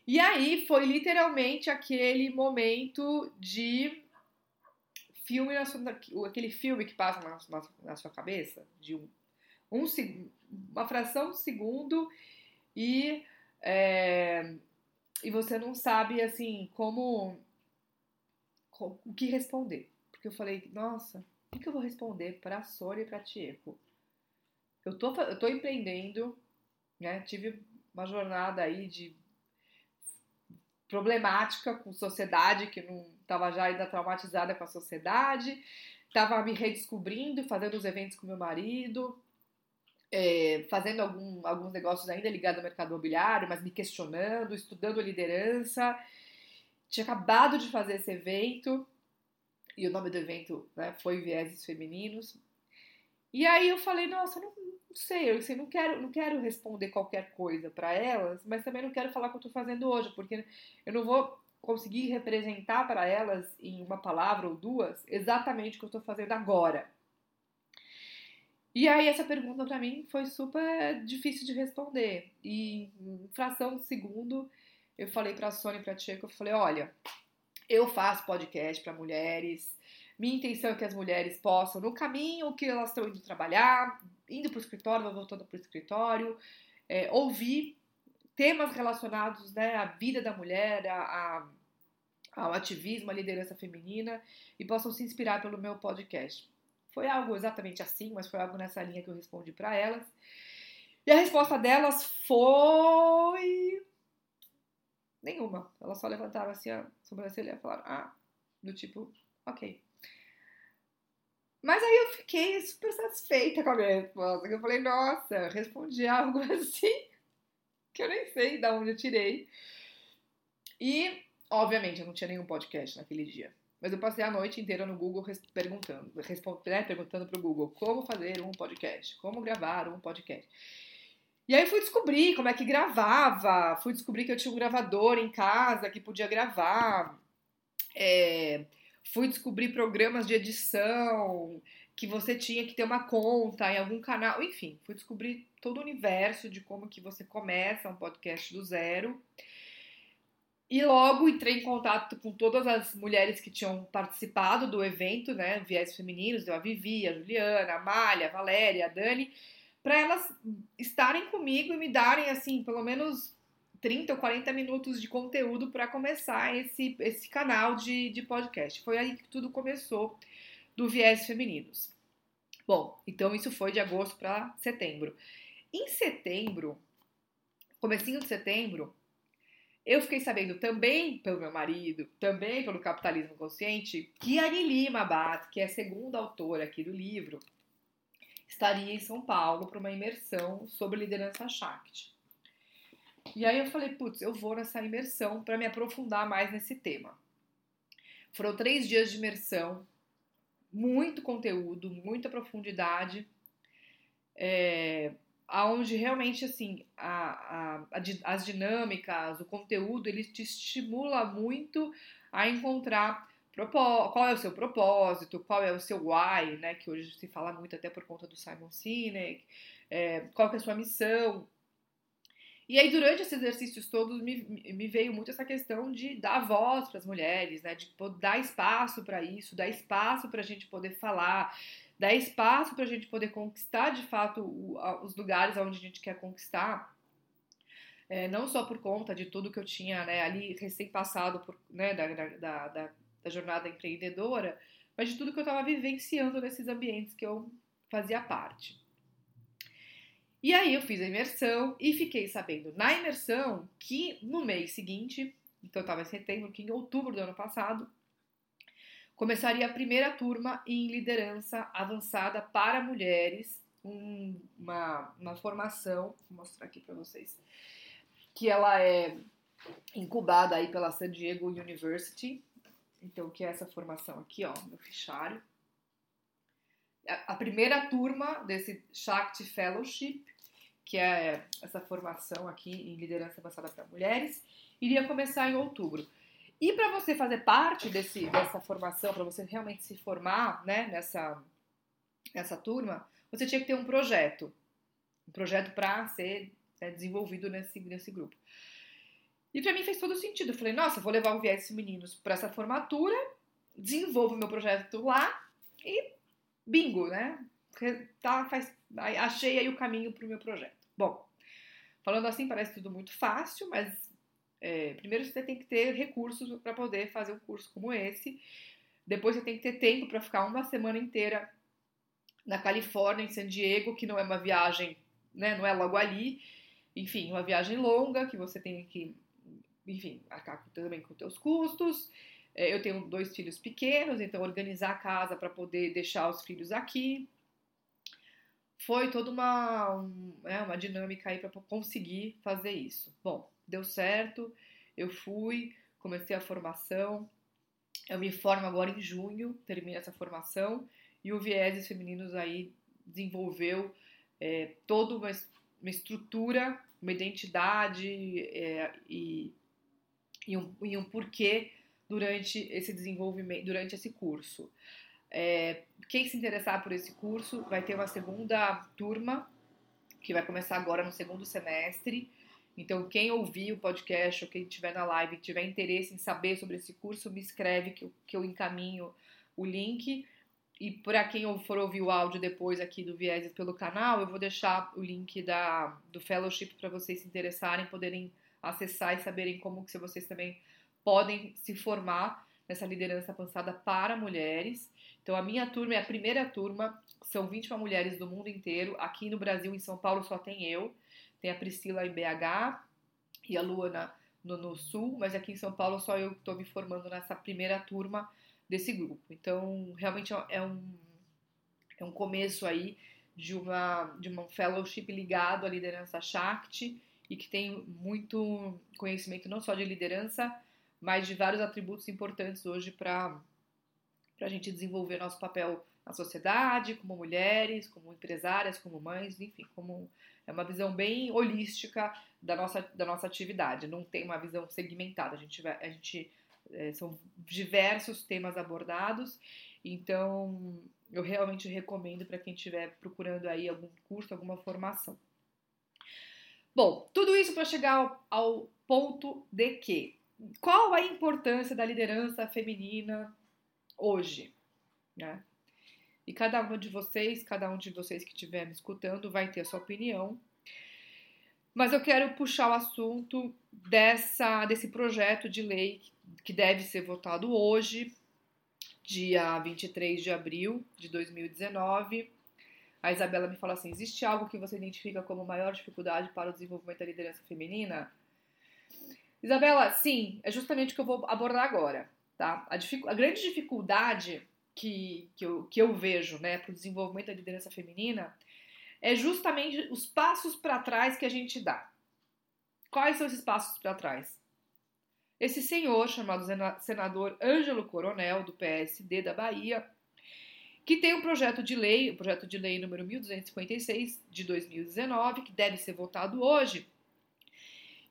E aí foi literalmente aquele momento de filme, aquele filme que passa na, na, na sua cabeça, de um, um uma fração de segundo e, é, e você não sabe, assim, como, o que responder. Porque eu falei, nossa, o que eu vou responder para Sônia e para Tieco? Eu tô, eu tô empreendendo, né? Tive uma jornada aí de problemática com sociedade, que não estava já ainda traumatizada com a sociedade, estava me redescobrindo, fazendo os eventos com meu marido, é, fazendo algum, alguns negócios ainda ligados ao mercado imobiliário, mas me questionando, estudando liderança. Tinha acabado de fazer esse evento, e o nome do evento né, foi Vieses Femininos. E aí eu falei, nossa, não, não sei, eu assim, não quero, não quero responder qualquer coisa para elas, mas também não quero falar o que eu estou fazendo hoje, porque eu não vou conseguir representar para elas em uma palavra ou duas exatamente o que eu estou fazendo agora. E aí essa pergunta para mim foi super difícil de responder. E em fração de segundo eu falei para a Sônia e para a Tcheco, eu falei, olha, eu faço podcast para mulheres. Minha intenção é que as mulheres possam, no caminho que elas estão indo trabalhar, indo para o escritório, voltando para o escritório, é, ouvir temas relacionados né, à vida da mulher, a, a, ao ativismo, à liderança feminina e possam se inspirar pelo meu podcast. Foi algo exatamente assim, mas foi algo nessa linha que eu respondi para elas. E a resposta delas foi. Nenhuma. Elas só levantaram assim a sobrancelha e falaram, ah, do tipo, ok. Mas aí eu fiquei super satisfeita com a minha resposta. Eu falei, nossa, respondi algo assim que eu nem sei de onde eu tirei. E, obviamente, eu não tinha nenhum podcast naquele dia. Mas eu passei a noite inteira no Google perguntando, né, perguntando para o Google como fazer um podcast, como gravar um podcast. E aí fui descobrir como é que gravava, fui descobrir que eu tinha um gravador em casa que podia gravar, é, fui descobrir programas de edição, que você tinha que ter uma conta em algum canal, enfim, fui descobrir todo o universo de como que você começa um podcast do zero. E logo entrei em contato com todas as mulheres que tinham participado do evento, né? Viés Femininos, deu a Vivi, a Juliana, a Malha, a Valéria, a Dani, para elas estarem comigo e me darem, assim, pelo menos 30 ou 40 minutos de conteúdo para começar esse, esse canal de, de podcast. Foi aí que tudo começou do Viés Femininos. Bom, então isso foi de agosto para setembro. Em setembro, comecinho de setembro, eu fiquei sabendo também pelo meu marido, também pelo Capitalismo Consciente, que a Lili Abad, que é a segunda autora aqui do livro, estaria em São Paulo para uma imersão sobre liderança Shakti. E aí eu falei, putz, eu vou nessa imersão para me aprofundar mais nesse tema. Foram três dias de imersão, muito conteúdo, muita profundidade. É, aonde realmente assim a, a, a, as dinâmicas, o conteúdo, ele te estimula muito a encontrar qual é o seu propósito, qual é o seu why, né, que hoje se fala muito até por conta do Simon Sinek, é, qual é a sua missão. E aí, durante esses exercícios todos, me, me veio muito essa questão de dar voz para as mulheres, né? De dar espaço para isso, dar espaço para a gente poder falar, dar espaço para a gente poder conquistar de fato os lugares onde a gente quer conquistar. É, não só por conta de tudo que eu tinha né, ali recém-passado né, da, da, da, da jornada empreendedora, mas de tudo que eu estava vivenciando nesses ambientes que eu fazia parte. E aí eu fiz a imersão e fiquei sabendo na imersão que no mês seguinte, então estava em setembro, que em outubro do ano passado, começaria a primeira turma em liderança avançada para mulheres, um, uma, uma formação, vou mostrar aqui para vocês, que ela é incubada aí pela San Diego University, então que é essa formação aqui, ó, no fichário. A primeira turma desse Shakti Fellowship que é essa formação aqui em liderança avançada para mulheres, iria começar em outubro. E para você fazer parte desse, dessa formação, para você realmente se formar né, nessa, nessa turma, você tinha que ter um projeto. Um projeto para ser né, desenvolvido nesse, nesse grupo. E para mim fez todo sentido. Eu falei, nossa, vou levar o Viés Meninos para essa formatura, desenvolvo meu projeto lá e bingo, né? Tá, faz, achei aí o caminho para o meu projeto. Bom, falando assim parece tudo muito fácil, mas é, primeiro você tem que ter recursos para poder fazer um curso como esse. Depois você tem que ter tempo para ficar uma semana inteira na Califórnia, em San Diego, que não é uma viagem, né, não é logo ali. Enfim, uma viagem longa que você tem que, enfim, arcar também com seus custos. É, eu tenho dois filhos pequenos, então organizar a casa para poder deixar os filhos aqui foi toda uma, um, é, uma dinâmica aí para conseguir fazer isso. Bom, deu certo, eu fui, comecei a formação, eu me formo agora em junho, termino essa formação, e o Vieses Femininos aí desenvolveu é, toda uma, uma, estrutura, uma identidade é, e, e, um, e um porquê durante esse desenvolvimento, durante esse curso. É, quem se interessar por esse curso vai ter uma segunda turma, que vai começar agora no segundo semestre. Então, quem ouvir o podcast ou quem estiver na live tiver interesse em saber sobre esse curso, me escreve que eu, que eu encaminho o link. E para quem for ouvir o áudio depois aqui do Vieses pelo canal, eu vou deixar o link da, do fellowship para vocês se interessarem, poderem acessar e saberem como que vocês também podem se formar nessa liderança avançada para mulheres. Então, a minha turma é a primeira turma, são 21 mulheres do mundo inteiro. Aqui no Brasil, em São Paulo, só tem eu. Tem a Priscila em BH e a Luana no, no Sul, mas aqui em São Paulo só eu estou me formando nessa primeira turma desse grupo. Então, realmente é um, é um começo aí de uma, de uma fellowship ligado à liderança Shakti e que tem muito conhecimento não só de liderança, mas de vários atributos importantes hoje para para a gente desenvolver nosso papel na sociedade, como mulheres, como empresárias, como mães, enfim, como é uma visão bem holística da nossa, da nossa atividade. Não tem uma visão segmentada. A gente, vai, a gente é, são diversos temas abordados. Então, eu realmente recomendo para quem estiver procurando aí algum curso, alguma formação. Bom, tudo isso para chegar ao, ao ponto de que qual a importância da liderança feminina hoje, né? E cada um de vocês, cada um de vocês que estiver me escutando, vai ter a sua opinião. Mas eu quero puxar o assunto dessa, desse projeto de lei que deve ser votado hoje, dia 23 de abril de 2019. A Isabela me fala assim: existe algo que você identifica como maior dificuldade para o desenvolvimento da liderança feminina? Isabela, sim, é justamente o que eu vou abordar agora. Tá? A, a grande dificuldade que, que, eu, que eu vejo né, para o desenvolvimento da liderança feminina é justamente os passos para trás que a gente dá. Quais são esses passos para trás? Esse senhor, chamado senador Ângelo Coronel, do PSD da Bahia, que tem um projeto de lei, o projeto de lei número 1256 de 2019, que deve ser votado hoje,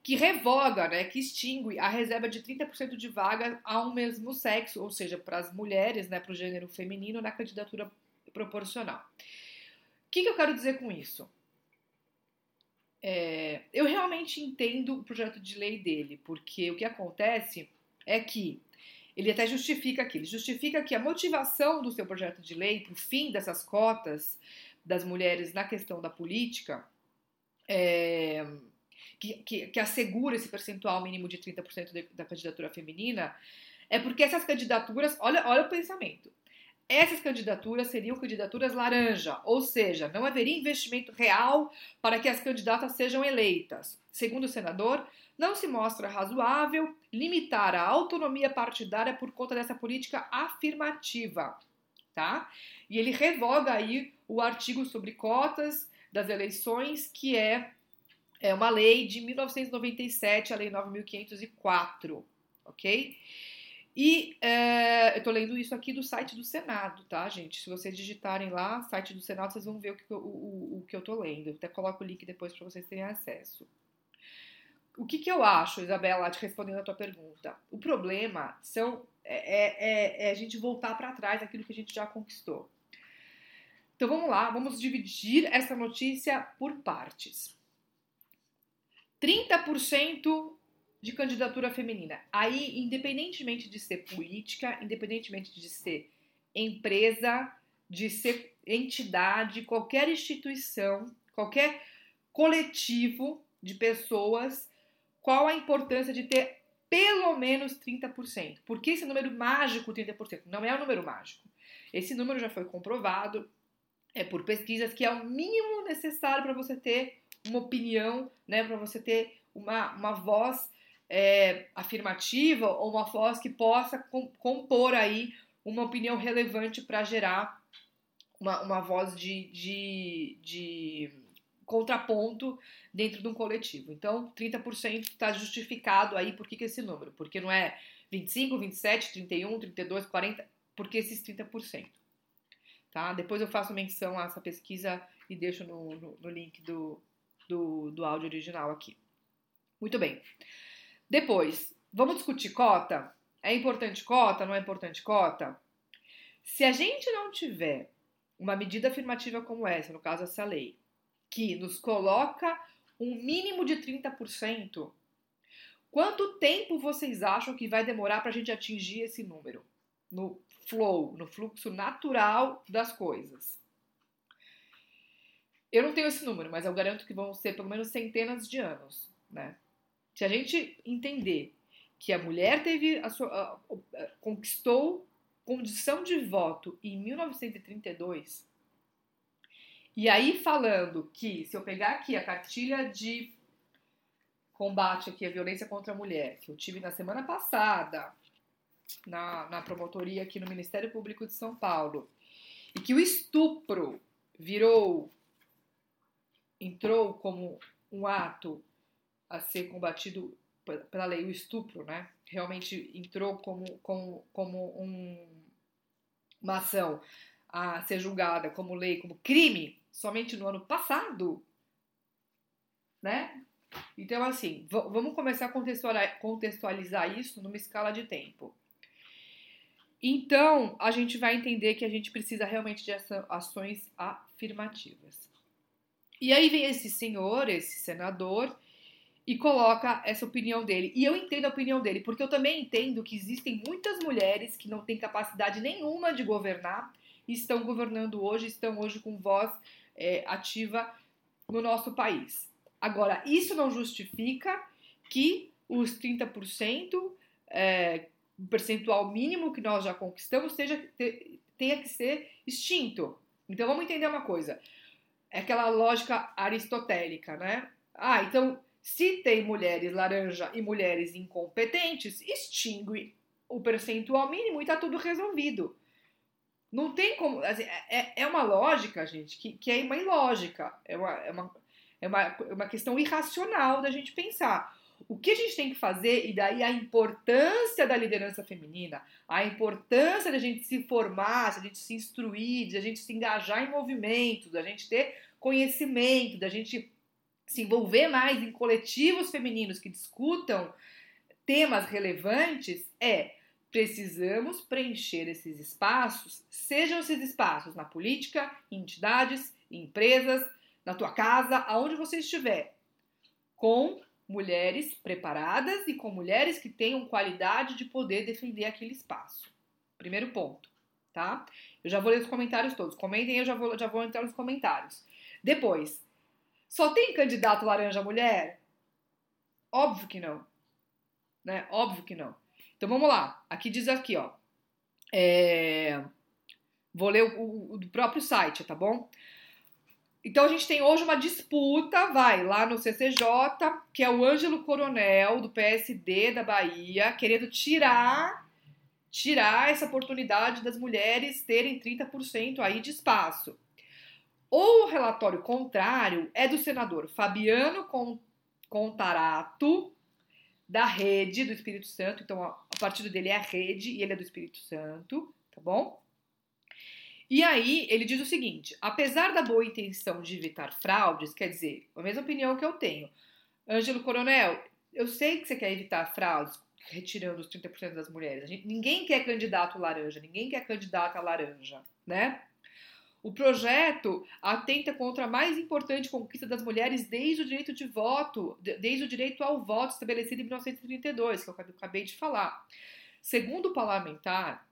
que revoga, né, que extingue a reserva de 30% de vaga a um mesmo sexo, ou seja, para as mulheres, né, para o gênero feminino na candidatura proporcional. O que, que eu quero dizer com isso? é, eu realmente entendo o projeto de lei dele, porque o que acontece é que ele até justifica aqui, ele justifica que a motivação do seu projeto de lei para o fim dessas cotas das mulheres na questão da política, é, que, que, que, assegura esse percentual mínimo de 30% de, da candidatura feminina, é porque essas candidaturas, olha, olha o pensamento, essas candidaturas seriam candidaturas laranja, ou seja, não haveria investimento real para que as candidatas sejam eleitas. Segundo o senador, não se mostra razoável limitar a autonomia partidária por conta dessa política afirmativa, tá? E ele revoga aí o artigo sobre cotas das eleições, que é, é uma lei de 1997, a lei 9504, ok? E é, eu tô lendo isso aqui do site do Senado, tá, gente? Se vocês digitarem lá, site do Senado, vocês vão ver o que eu, o, o que eu tô lendo. Eu até coloco o link depois para vocês terem acesso. O que, que eu acho, Isabela, te respondendo a tua pergunta? O problema são, é, é, é a gente voltar para trás aquilo que a gente já conquistou. Então vamos lá, vamos dividir essa notícia por partes. 30% de candidatura feminina. Aí, independentemente de ser política, independentemente de ser empresa, de ser entidade, qualquer instituição, qualquer coletivo de pessoas, qual a importância de ter pelo menos 30%? Por que esse número mágico 30%? Não é um número mágico. Esse número já foi comprovado é por pesquisas que é o mínimo necessário para você ter uma opinião, né, para você ter uma, uma voz é, afirmativa ou uma voz que possa compor aí uma opinião relevante para gerar uma, uma voz de, de, de contraponto dentro de um coletivo. Então, 30% está justificado aí, por que, que esse número? Porque não é 25, 27, 31, 32, 40, porque esses 30%. Tá? Depois eu faço menção a essa pesquisa e deixo no, no, no link do, do, do áudio original aqui. Muito bem. Depois, vamos discutir cota? É importante cota? Não é importante cota? Se a gente não tiver uma medida afirmativa como essa, no caso essa lei, que nos coloca um mínimo de 30%, quanto tempo vocês acham que vai demorar para a gente atingir esse número? No flow, no fluxo natural das coisas. Eu não tenho esse número, mas eu garanto que vão ser pelo menos centenas de anos, né? Se a gente entender que a mulher teve a sua, a, a, conquistou condição de voto em 1932, e aí falando que se eu pegar aqui a cartilha de combate aqui à violência contra a mulher que eu tive na semana passada na, na promotoria aqui no Ministério Público de São Paulo e que o estupro virou entrou como um ato a ser combatido pela lei, o estupro, né? Realmente entrou como, como, como um, uma ação a ser julgada como lei, como crime, somente no ano passado, né? Então, assim, vamos começar a contextualizar isso numa escala de tempo. Então, a gente vai entender que a gente precisa realmente de ações afirmativas. E aí vem esse senhor, esse senador, e coloca essa opinião dele. E eu entendo a opinião dele, porque eu também entendo que existem muitas mulheres que não têm capacidade nenhuma de governar e estão governando hoje, estão hoje com voz é, ativa no nosso país. Agora, isso não justifica que os 30%, é, o percentual mínimo que nós já conquistamos, seja, tenha que ser extinto. Então vamos entender uma coisa. É aquela lógica aristotélica, né? Ah, então se tem mulheres laranja e mulheres incompetentes, extingue o percentual mínimo e tá tudo resolvido. Não tem como. Assim, é, é uma lógica, gente, que, que é uma ilógica. É uma, é, uma, é, uma, é uma questão irracional da gente pensar. O que a gente tem que fazer, e daí a importância da liderança feminina, a importância da gente se formar, da gente se instruir, da gente se engajar em movimentos, da gente ter conhecimento, da gente se envolver mais em coletivos femininos que discutam temas relevantes é precisamos preencher esses espaços, sejam esses espaços na política, em entidades, em empresas, na tua casa, aonde você estiver. com mulheres preparadas e com mulheres que tenham qualidade de poder defender aquele espaço. Primeiro ponto, tá? Eu já vou ler os comentários todos. Comentem, eu já vou, já vou entrar nos comentários. Depois, só tem candidato laranja mulher? Óbvio que não. Né? Óbvio que não. Então vamos lá. Aqui diz aqui, ó. É... Vou ler o, o, o do próprio site, tá bom? Então a gente tem hoje uma disputa, vai, lá no CCJ, que é o Ângelo Coronel, do PSD da Bahia, querendo tirar tirar essa oportunidade das mulheres terem 30% aí de espaço. O relatório contrário é do senador Fabiano Contarato, da Rede do Espírito Santo. Então, a partido dele é a Rede e ele é do Espírito Santo, tá bom? E aí, ele diz o seguinte: apesar da boa intenção de evitar fraudes, quer dizer, a mesma opinião que eu tenho. Ângelo Coronel, eu sei que você quer evitar fraudes, retirando os 30% das mulheres. Gente, ninguém quer candidato laranja, ninguém quer candidata laranja, né? O projeto atenta contra a mais importante conquista das mulheres desde o direito de voto, desde o direito ao voto estabelecido em 1932, que eu acabei de falar. Segundo o parlamentar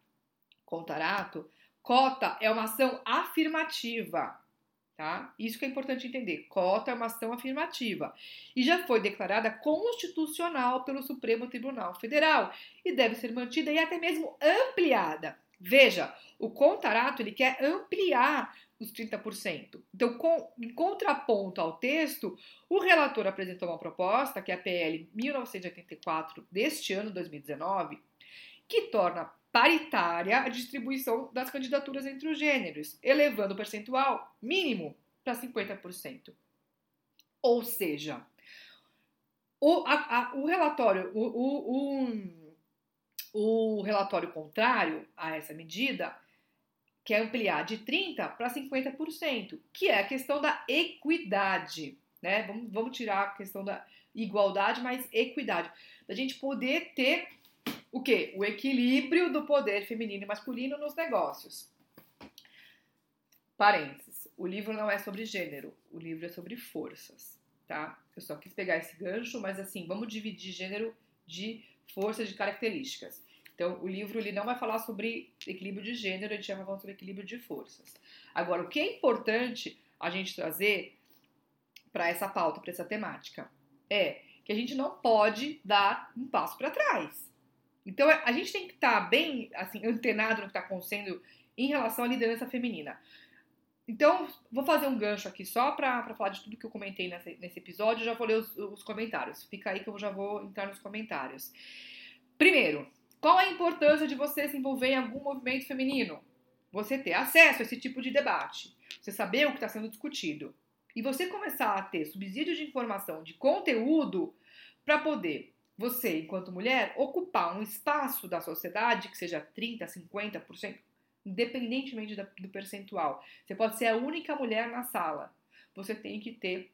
Contarato, cota é uma ação afirmativa, tá? Isso que é importante entender. Cota é uma ação afirmativa e já foi declarada constitucional pelo Supremo Tribunal Federal e deve ser mantida e até mesmo ampliada. Veja, o Contarato ele quer ampliar os 30%. Então, com, em contraponto ao texto, o relator apresentou uma proposta, que é a PL 1984 deste ano, 2019, que torna paritária a distribuição das candidaturas entre os gêneros, elevando o percentual mínimo para 50%. Ou seja, o, a, a, o relatório, o, o, o relatório contrário a essa medida quer ampliar de 30% para 50%, que é a questão da equidade. Né? Vamos, vamos tirar a questão da igualdade, mas equidade. Da gente poder ter o quê? O equilíbrio do poder feminino e masculino nos negócios. Parênteses. O livro não é sobre gênero, o livro é sobre forças, tá? Eu só quis pegar esse gancho, mas assim, vamos dividir gênero de forças de características. Então, o livro ele não vai falar sobre equilíbrio de gênero, ele já vai falar sobre equilíbrio de forças. Agora, o que é importante a gente trazer para essa pauta, para essa temática, é que a gente não pode dar um passo para trás. Então, a gente tem que estar tá bem assim, antenado no que está acontecendo em relação à liderança feminina. Então, vou fazer um gancho aqui só para falar de tudo que eu comentei nesse, nesse episódio. Já vou ler os, os comentários. Fica aí que eu já vou entrar nos comentários. Primeiro, qual a importância de você se envolver em algum movimento feminino? Você ter acesso a esse tipo de debate, você saber o que está sendo discutido e você começar a ter subsídio de informação, de conteúdo, para poder você, enquanto mulher, ocupar um espaço da sociedade que seja 30%, 50%, independentemente do percentual. Você pode ser a única mulher na sala. Você tem que ter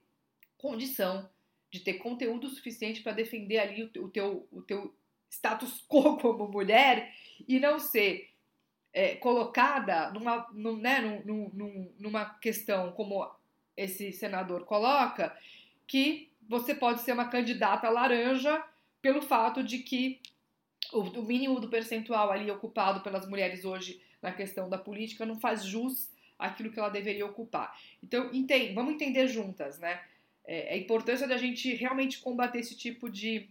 condição de ter conteúdo suficiente para defender ali o teu, o teu status quo como mulher e não ser é, colocada numa, num, né, num, num, numa questão como esse senador coloca, que você pode ser uma candidata laranja pelo fato de que o, o mínimo do percentual ali ocupado pelas mulheres hoje na questão da política não faz jus àquilo que ela deveria ocupar. Então, entende, vamos entender juntas, né? É, a importância da gente realmente combater esse tipo de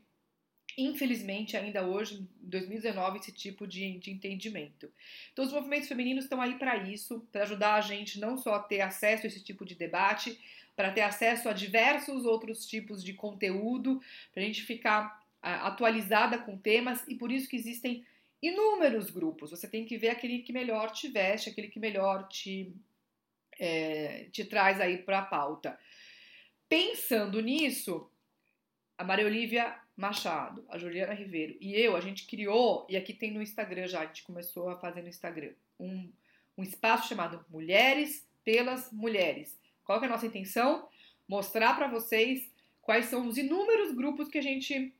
infelizmente, ainda hoje, em 2019, esse tipo de, de entendimento. Então, os movimentos femininos estão aí para isso, para ajudar a gente não só a ter acesso a esse tipo de debate, para ter acesso a diversos outros tipos de conteúdo, para a gente ficar atualizada com temas, e por isso que existem inúmeros grupos. Você tem que ver aquele que melhor te veste, aquele que melhor te, é, te traz aí para a pauta. Pensando nisso, a Maria Olivia Machado, a Juliana Ribeiro e eu, a gente criou, e aqui tem no Instagram já, a gente começou a fazer no Instagram, um, um espaço chamado Mulheres pelas Mulheres. Qual é a nossa intenção? Mostrar para vocês quais são os inúmeros grupos que a gente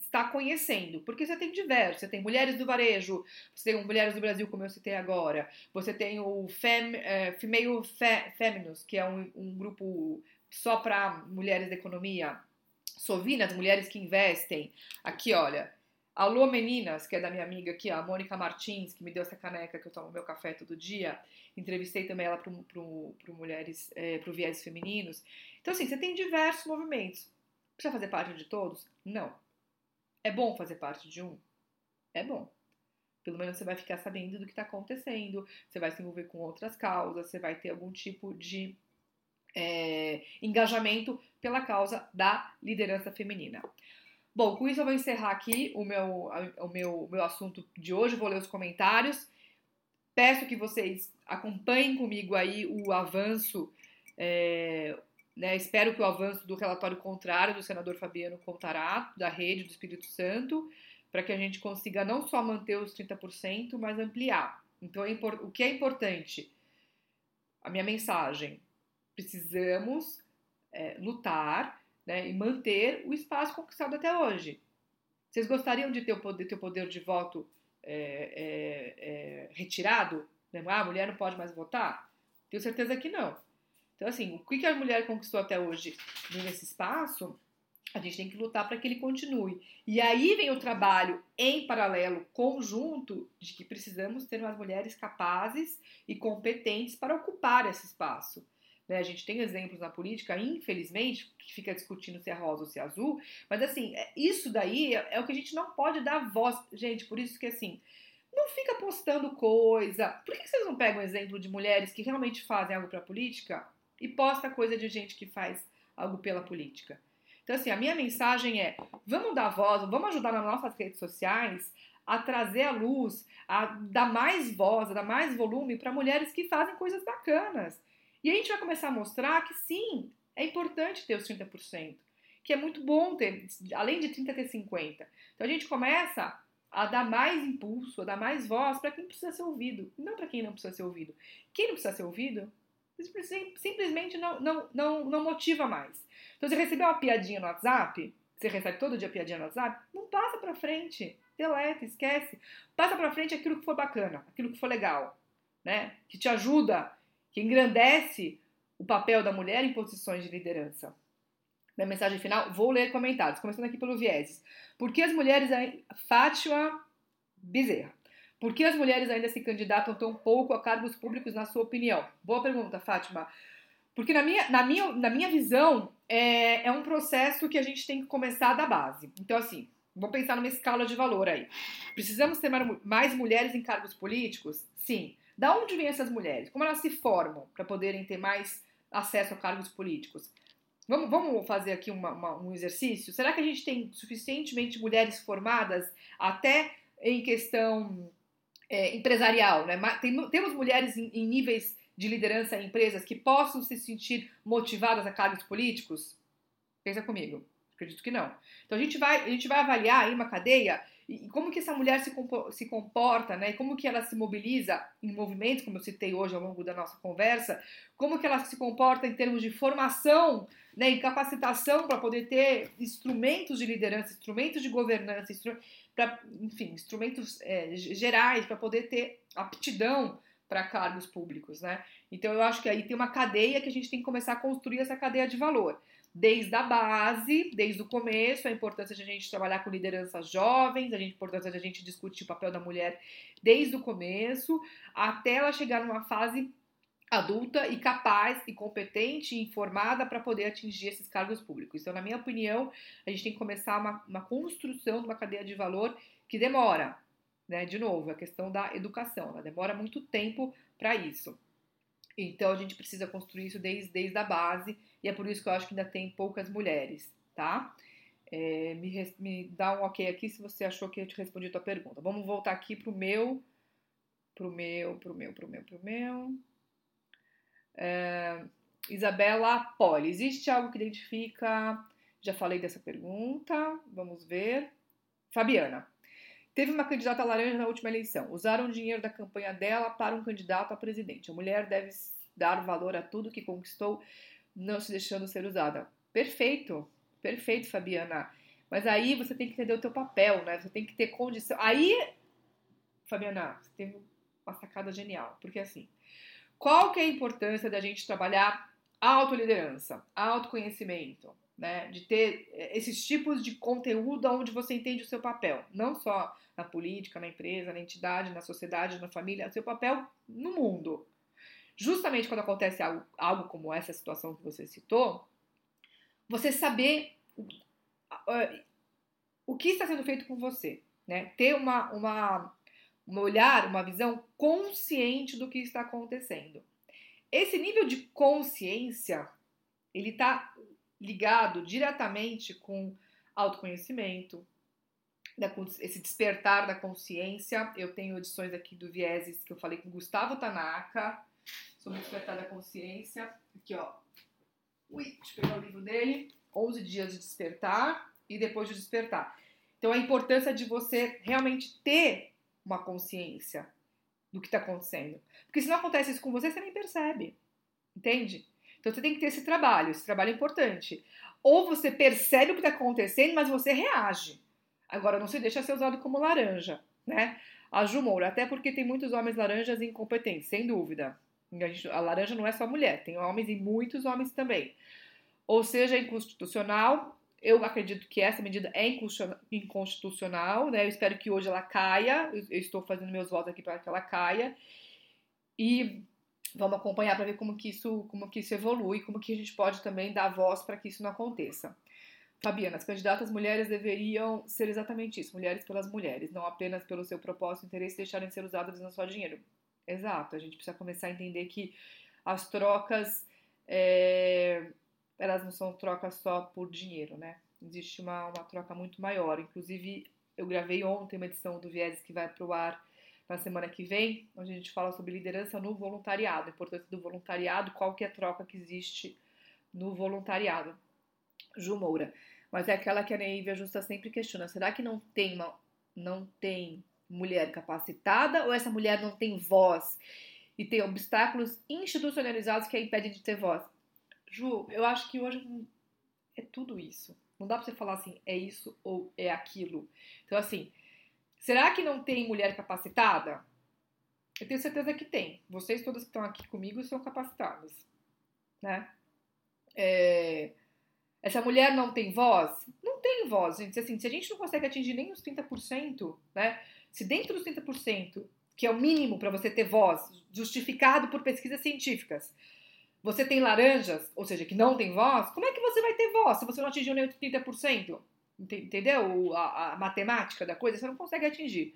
está conhecendo, porque você tem diversos, você tem Mulheres do Varejo, você tem o Mulheres do Brasil, como eu citei agora, você tem o Fem, é, Female Fe, Feminus, que é um, um grupo só para mulheres da economia, Sovina, as mulheres que investem. Aqui, olha. Alô Meninas, que é da minha amiga aqui, a Mônica Martins, que me deu essa caneca que eu tomo meu café todo dia. Entrevistei também ela para mulheres, é, pro viés femininos. Então, assim, você tem diversos movimentos. Precisa fazer parte de todos? Não. É bom fazer parte de um? É bom. Pelo menos você vai ficar sabendo do que está acontecendo, você vai se envolver com outras causas, você vai ter algum tipo de é, engajamento pela causa da liderança feminina. Bom, com isso eu vou encerrar aqui o meu, o meu, o meu assunto de hoje, vou ler os comentários. Peço que vocês acompanhem comigo aí o avanço, é, né, espero que o avanço do relatório contrário do senador Fabiano Contarato, da rede do Espírito Santo, para que a gente consiga não só manter os 30%, mas ampliar. Então, é o que é importante? A minha mensagem: precisamos é, lutar né, e manter o espaço conquistado até hoje. Vocês gostariam de ter o poder, ter o poder de voto é, é, é retirado? Né? Ah, a mulher não pode mais votar? Tenho certeza que não. Então, assim, o que a mulher conquistou até hoje nesse espaço a gente tem que lutar para que ele continue. E aí vem o trabalho em paralelo, conjunto, de que precisamos ter umas mulheres capazes e competentes para ocupar esse espaço. Né? A gente tem exemplos na política, infelizmente, que fica discutindo se é rosa ou se é azul, mas assim, é, isso daí é, é o que a gente não pode dar voz. Gente, por isso que assim, não fica postando coisa. Por que vocês não pegam exemplo de mulheres que realmente fazem algo para a política e posta coisa de gente que faz algo pela política? Então, assim, a minha mensagem é: vamos dar voz, vamos ajudar nas nossas redes sociais a trazer a luz, a dar mais voz, a dar mais volume para mulheres que fazem coisas bacanas. E a gente vai começar a mostrar que sim, é importante ter os 30%, que é muito bom ter, além de 30, ter 50%. Então a gente começa a dar mais impulso, a dar mais voz para quem precisa ser ouvido, não para quem não precisa ser ouvido. Quem não precisa ser ouvido, simplesmente não, não, não, não motiva mais. Então, você recebeu uma piadinha no WhatsApp, você recebe todo dia piadinha no WhatsApp, não passa pra frente. Deleta, esquece. Passa pra frente aquilo que for bacana, aquilo que for legal, né? Que te ajuda, que engrandece o papel da mulher em posições de liderança. Minha mensagem final, vou ler comentários, começando aqui pelo Vieses. Por que as mulheres. Fátima Bezerra. Por que as mulheres ainda se candidatam tão pouco a cargos públicos, na sua opinião? Boa pergunta, Fátima. Porque na minha, na minha, na minha visão, é, é um processo que a gente tem que começar da base. Então, assim, vamos pensar numa escala de valor aí. Precisamos ter mais mulheres em cargos políticos? Sim. Da onde vêm essas mulheres? Como elas se formam para poderem ter mais acesso a cargos políticos? Vamos, vamos fazer aqui uma, uma, um exercício? Será que a gente tem suficientemente mulheres formadas até em questão é, empresarial? Né? Tem, temos mulheres em, em níveis de liderança em empresas que possam se sentir motivadas a cargos políticos? Pensa comigo. Acredito que não. Então a gente vai, a gente vai avaliar aí uma cadeia e como que essa mulher se, se comporta, né? Como que ela se mobiliza em movimentos, como eu citei hoje ao longo da nossa conversa, como que ela se comporta em termos de formação, né? Em capacitação para poder ter instrumentos de liderança, instrumentos de governança, pra, enfim, instrumentos é, gerais para poder ter aptidão para cargos públicos, né? Então eu acho que aí tem uma cadeia que a gente tem que começar a construir essa cadeia de valor. Desde a base, desde o começo, a importância de a gente trabalhar com lideranças jovens, a importância de a gente discutir o papel da mulher desde o começo, até ela chegar numa fase adulta e capaz e competente e informada para poder atingir esses cargos públicos. Então, na minha opinião, a gente tem que começar uma, uma construção de uma cadeia de valor que demora, né? De novo, a questão da educação, ela demora muito tempo para isso. Então a gente precisa construir isso desde, desde a base, e é por isso que eu acho que ainda tem poucas mulheres, tá? É, me, me dá um ok aqui se você achou que eu te respondi a tua pergunta. Vamos voltar aqui pro meu, pro meu, pro meu, pro meu, pro meu. É, Isabela Poli, existe algo que identifica? Já falei dessa pergunta, vamos ver. Fabiana, Teve uma candidata laranja na última eleição. Usaram o dinheiro da campanha dela para um candidato a presidente. A mulher deve dar valor a tudo que conquistou, não se deixando ser usada. Perfeito, perfeito, Fabiana. Mas aí você tem que entender o teu papel, né? Você tem que ter condição. Aí, Fabiana, você tem uma sacada genial. Porque assim, qual que é a importância da gente trabalhar autoliderança, autoconhecimento? né? De ter eh, esses tipos de conteúdo onde você entende o seu papel, não só na política, na empresa, na entidade, na sociedade, na família, o seu papel no mundo. Justamente quando acontece algo, algo como essa situação que você citou, você saber uh, o que está sendo feito com você, né? Ter uma, uma, um olhar, uma visão consciente do que está acontecendo. Esse nível de consciência, ele está ligado diretamente com autoconhecimento, esse despertar da consciência. Eu tenho edições aqui do Vieses que eu falei com Gustavo Tanaka sobre o despertar da consciência. Aqui, ó. Ui, deixa eu pegar o livro dele. 11 dias de despertar e depois de despertar. Então, a importância de você realmente ter uma consciência do que está acontecendo. Porque se não acontece isso com você, você nem percebe. Entende? Então você tem que ter esse trabalho, esse trabalho é importante. Ou você percebe o que está acontecendo, mas você reage. Agora, não se deixa ser usado como laranja, né? A Ju Moura, até porque tem muitos homens laranjas incompetentes, sem dúvida. A laranja não é só mulher, tem homens e muitos homens também. Ou seja, é inconstitucional. Eu acredito que essa medida é inconstitucional, né? Eu espero que hoje ela caia. Eu estou fazendo meus votos aqui para que ela caia. E vamos acompanhar para ver como que isso, como que isso evolui, como que a gente pode também dar voz para que isso não aconteça. Fabiana, as candidatas mulheres deveriam ser exatamente isso, mulheres pelas mulheres, não apenas pelo seu propósito e interesse deixarem de ser usadas não só dinheiro. Exato, a gente precisa começar a entender que as trocas, é, elas não são trocas só por dinheiro, né? Existe uma, uma troca muito maior. Inclusive, eu gravei ontem uma edição do Vieses que vai para o ar na semana que vem, onde a gente fala sobre liderança no voluntariado, a importância do voluntariado, qual que é a troca que existe no voluntariado. Ju Moura. Mas é aquela que a Neívia Justa sempre questiona. Será que não tem uma, não tem mulher capacitada ou essa mulher não tem voz e tem obstáculos institucionalizados que a impedem de ter voz? Ju, eu acho que hoje é tudo isso. Não dá pra você falar assim, é isso ou é aquilo. Então, assim, Será que não tem mulher capacitada? Eu tenho certeza que tem. Vocês todas que estão aqui comigo são capacitadas, né? É... Essa mulher não tem voz? Não tem voz, gente. Assim, se a gente não consegue atingir nem os 30%, né? Se dentro dos 30%, que é o mínimo para você ter voz, justificado por pesquisas científicas, você tem laranjas, ou seja, que não tem voz, como é que você vai ter voz se você não atingiu nem os 30%? entendeu? A, a, matemática da coisa, você não consegue atingir.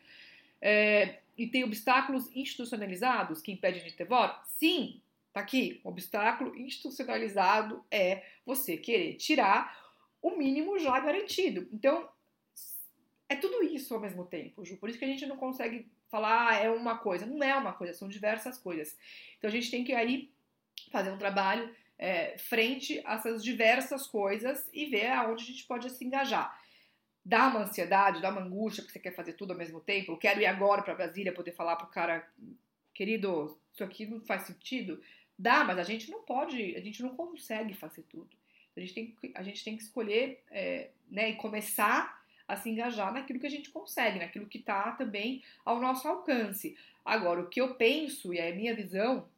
É, e tem obstáculos institucionalizados que impedem de ter voto? Sim, tá aqui. O obstáculo institucionalizado é você querer tirar o mínimo já garantido. Então, é tudo isso ao mesmo tempo, Ju. Por isso que a gente não consegue falar ah, é uma coisa. Não é uma coisa, são diversas coisas. Então a gente tem que aí fazer um trabalho é, frente a essas diversas coisas e ver aonde a gente pode se engajar. Dá uma ansiedade, dá uma angústia, porque você quer fazer tudo ao mesmo tempo. Eu quero ir agora para Brasília poder falar pro cara, querido, isso aqui não faz sentido. Dá, mas a gente não pode, a gente não consegue fazer tudo. A gente tem, a gente tem que escolher é, né, e começar a se engajar naquilo que a gente consegue, naquilo que está também ao nosso alcance. Agora, o que eu penso, e é a minha visão,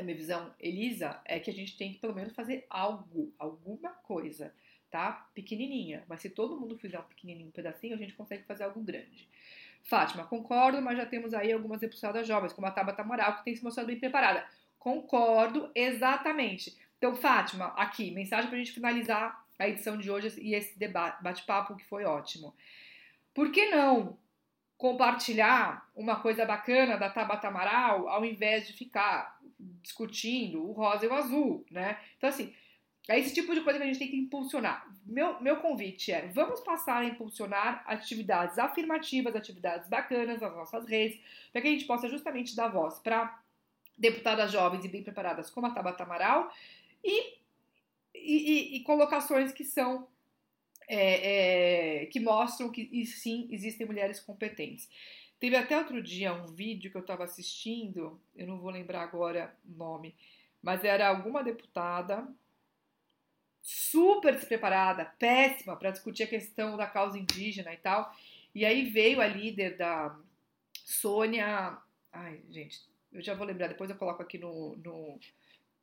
a minha visão, Elisa, é que a gente tem que pelo menos fazer algo, alguma coisa, tá? Pequenininha. Mas se todo mundo fizer um pequenininho um pedacinho, a gente consegue fazer algo grande. Fátima, concordo, mas já temos aí algumas deputadas jovens, como a Tabata Moral, que tem se mostrado bem preparada. Concordo, exatamente. Então, Fátima, aqui, mensagem para a gente finalizar a edição de hoje e esse bate-papo que foi ótimo. Por que não compartilhar uma coisa bacana da Tabata Amaral ao invés de ficar discutindo o rosa e o azul, né? Então, assim, é esse tipo de coisa que a gente tem que impulsionar. Meu, meu convite é: vamos passar a impulsionar atividades afirmativas, atividades bacanas nas nossas redes, para que a gente possa justamente dar voz para deputadas jovens e bem preparadas como a Tabata Amaral e, e, e colocações que são é, é, que mostram que e sim existem mulheres competentes. Teve até outro dia um vídeo que eu estava assistindo, eu não vou lembrar agora o nome, mas era alguma deputada super despreparada, péssima para discutir a questão da causa indígena e tal. E aí veio a líder da Sônia. Ai, gente, eu já vou lembrar, depois eu coloco aqui no, no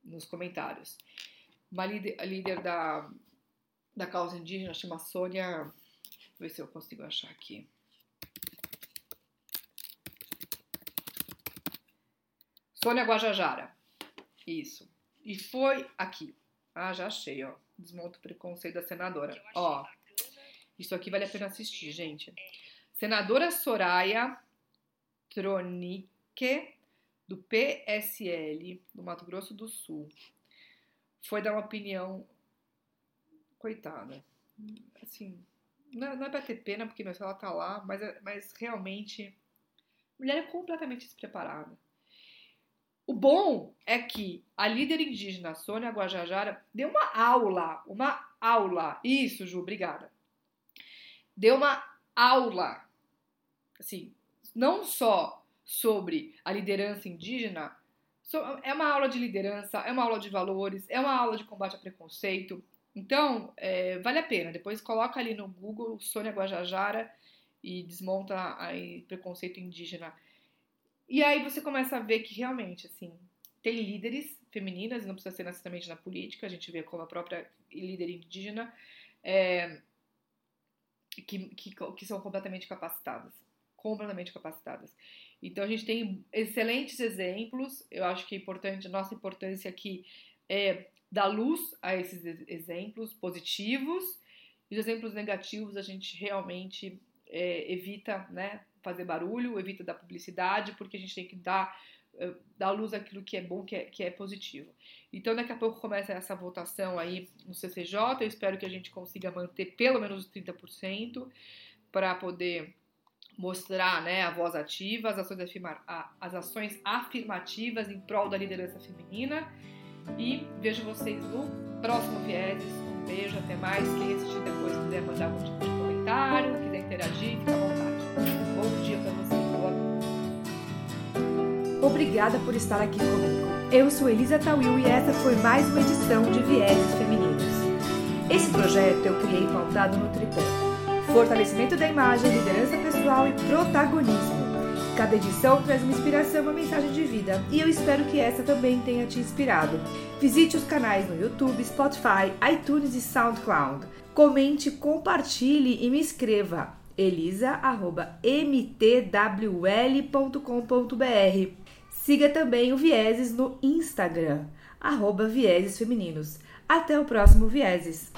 nos comentários. Uma líder, a líder da da causa indígena chama Sônia. Vou ver se eu consigo achar aqui. Sônia Guajajara. Isso. E foi aqui. Ah, já achei, ó. Desmonta o preconceito da senadora. Ó. Isso aqui vale a pena assistir, gente. Senadora Soraya Tronique, do PSL, do Mato Grosso do Sul, foi dar uma opinião. Coitada. Assim, não, não é pra ter pena, porque meu, ela tá lá, mas, mas realmente. Mulher é completamente despreparada. O bom é que a líder indígena Sônia Guajajara deu uma aula, uma aula. Isso, Ju, obrigada. Deu uma aula, assim, não só sobre a liderança indígena, é uma aula de liderança, é uma aula de valores, é uma aula de combate a preconceito. Então, é, vale a pena. Depois coloca ali no Google Sônia Guajajara e desmonta aí preconceito indígena. E aí você começa a ver que realmente, assim, tem líderes femininas, não precisa ser necessariamente na política, a gente vê como a própria líder indígena, é, que, que, que são completamente capacitadas. Completamente capacitadas. Então a gente tem excelentes exemplos. Eu acho que é importante, a nossa importância aqui é dar luz a esses exemplos positivos e os exemplos negativos a gente realmente é, evita, né, fazer barulho, evita dar publicidade, porque a gente tem que dar é, dar luz àquilo que é bom, que é, que é positivo. Então, daqui a pouco começa essa votação aí no CCJ. Eu espero que a gente consiga manter pelo menos os 30% para poder mostrar né, a voz ativa, as ações, afirma, as ações afirmativas em prol da liderança feminina. E vejo vocês no próximo Vieses. Um beijo, até mais. Quem assistir depois quiser mandar algum tipo de comentário, quiser interagir, fica Obrigada por estar aqui comigo. Eu sou Elisa Tawil e essa foi mais uma edição de Vieses Femininos. Esse projeto eu criei pautado no tripé fortalecimento da imagem, liderança pessoal e protagonismo. Cada edição traz uma inspiração, uma mensagem de vida e eu espero que essa também tenha te inspirado. Visite os canais no YouTube, Spotify, iTunes e SoundCloud. Comente, compartilhe e me escreva elisa.mtwl.com.br. Siga também o Vieses no Instagram, arroba Vieses Femininos. Até o próximo Vieses!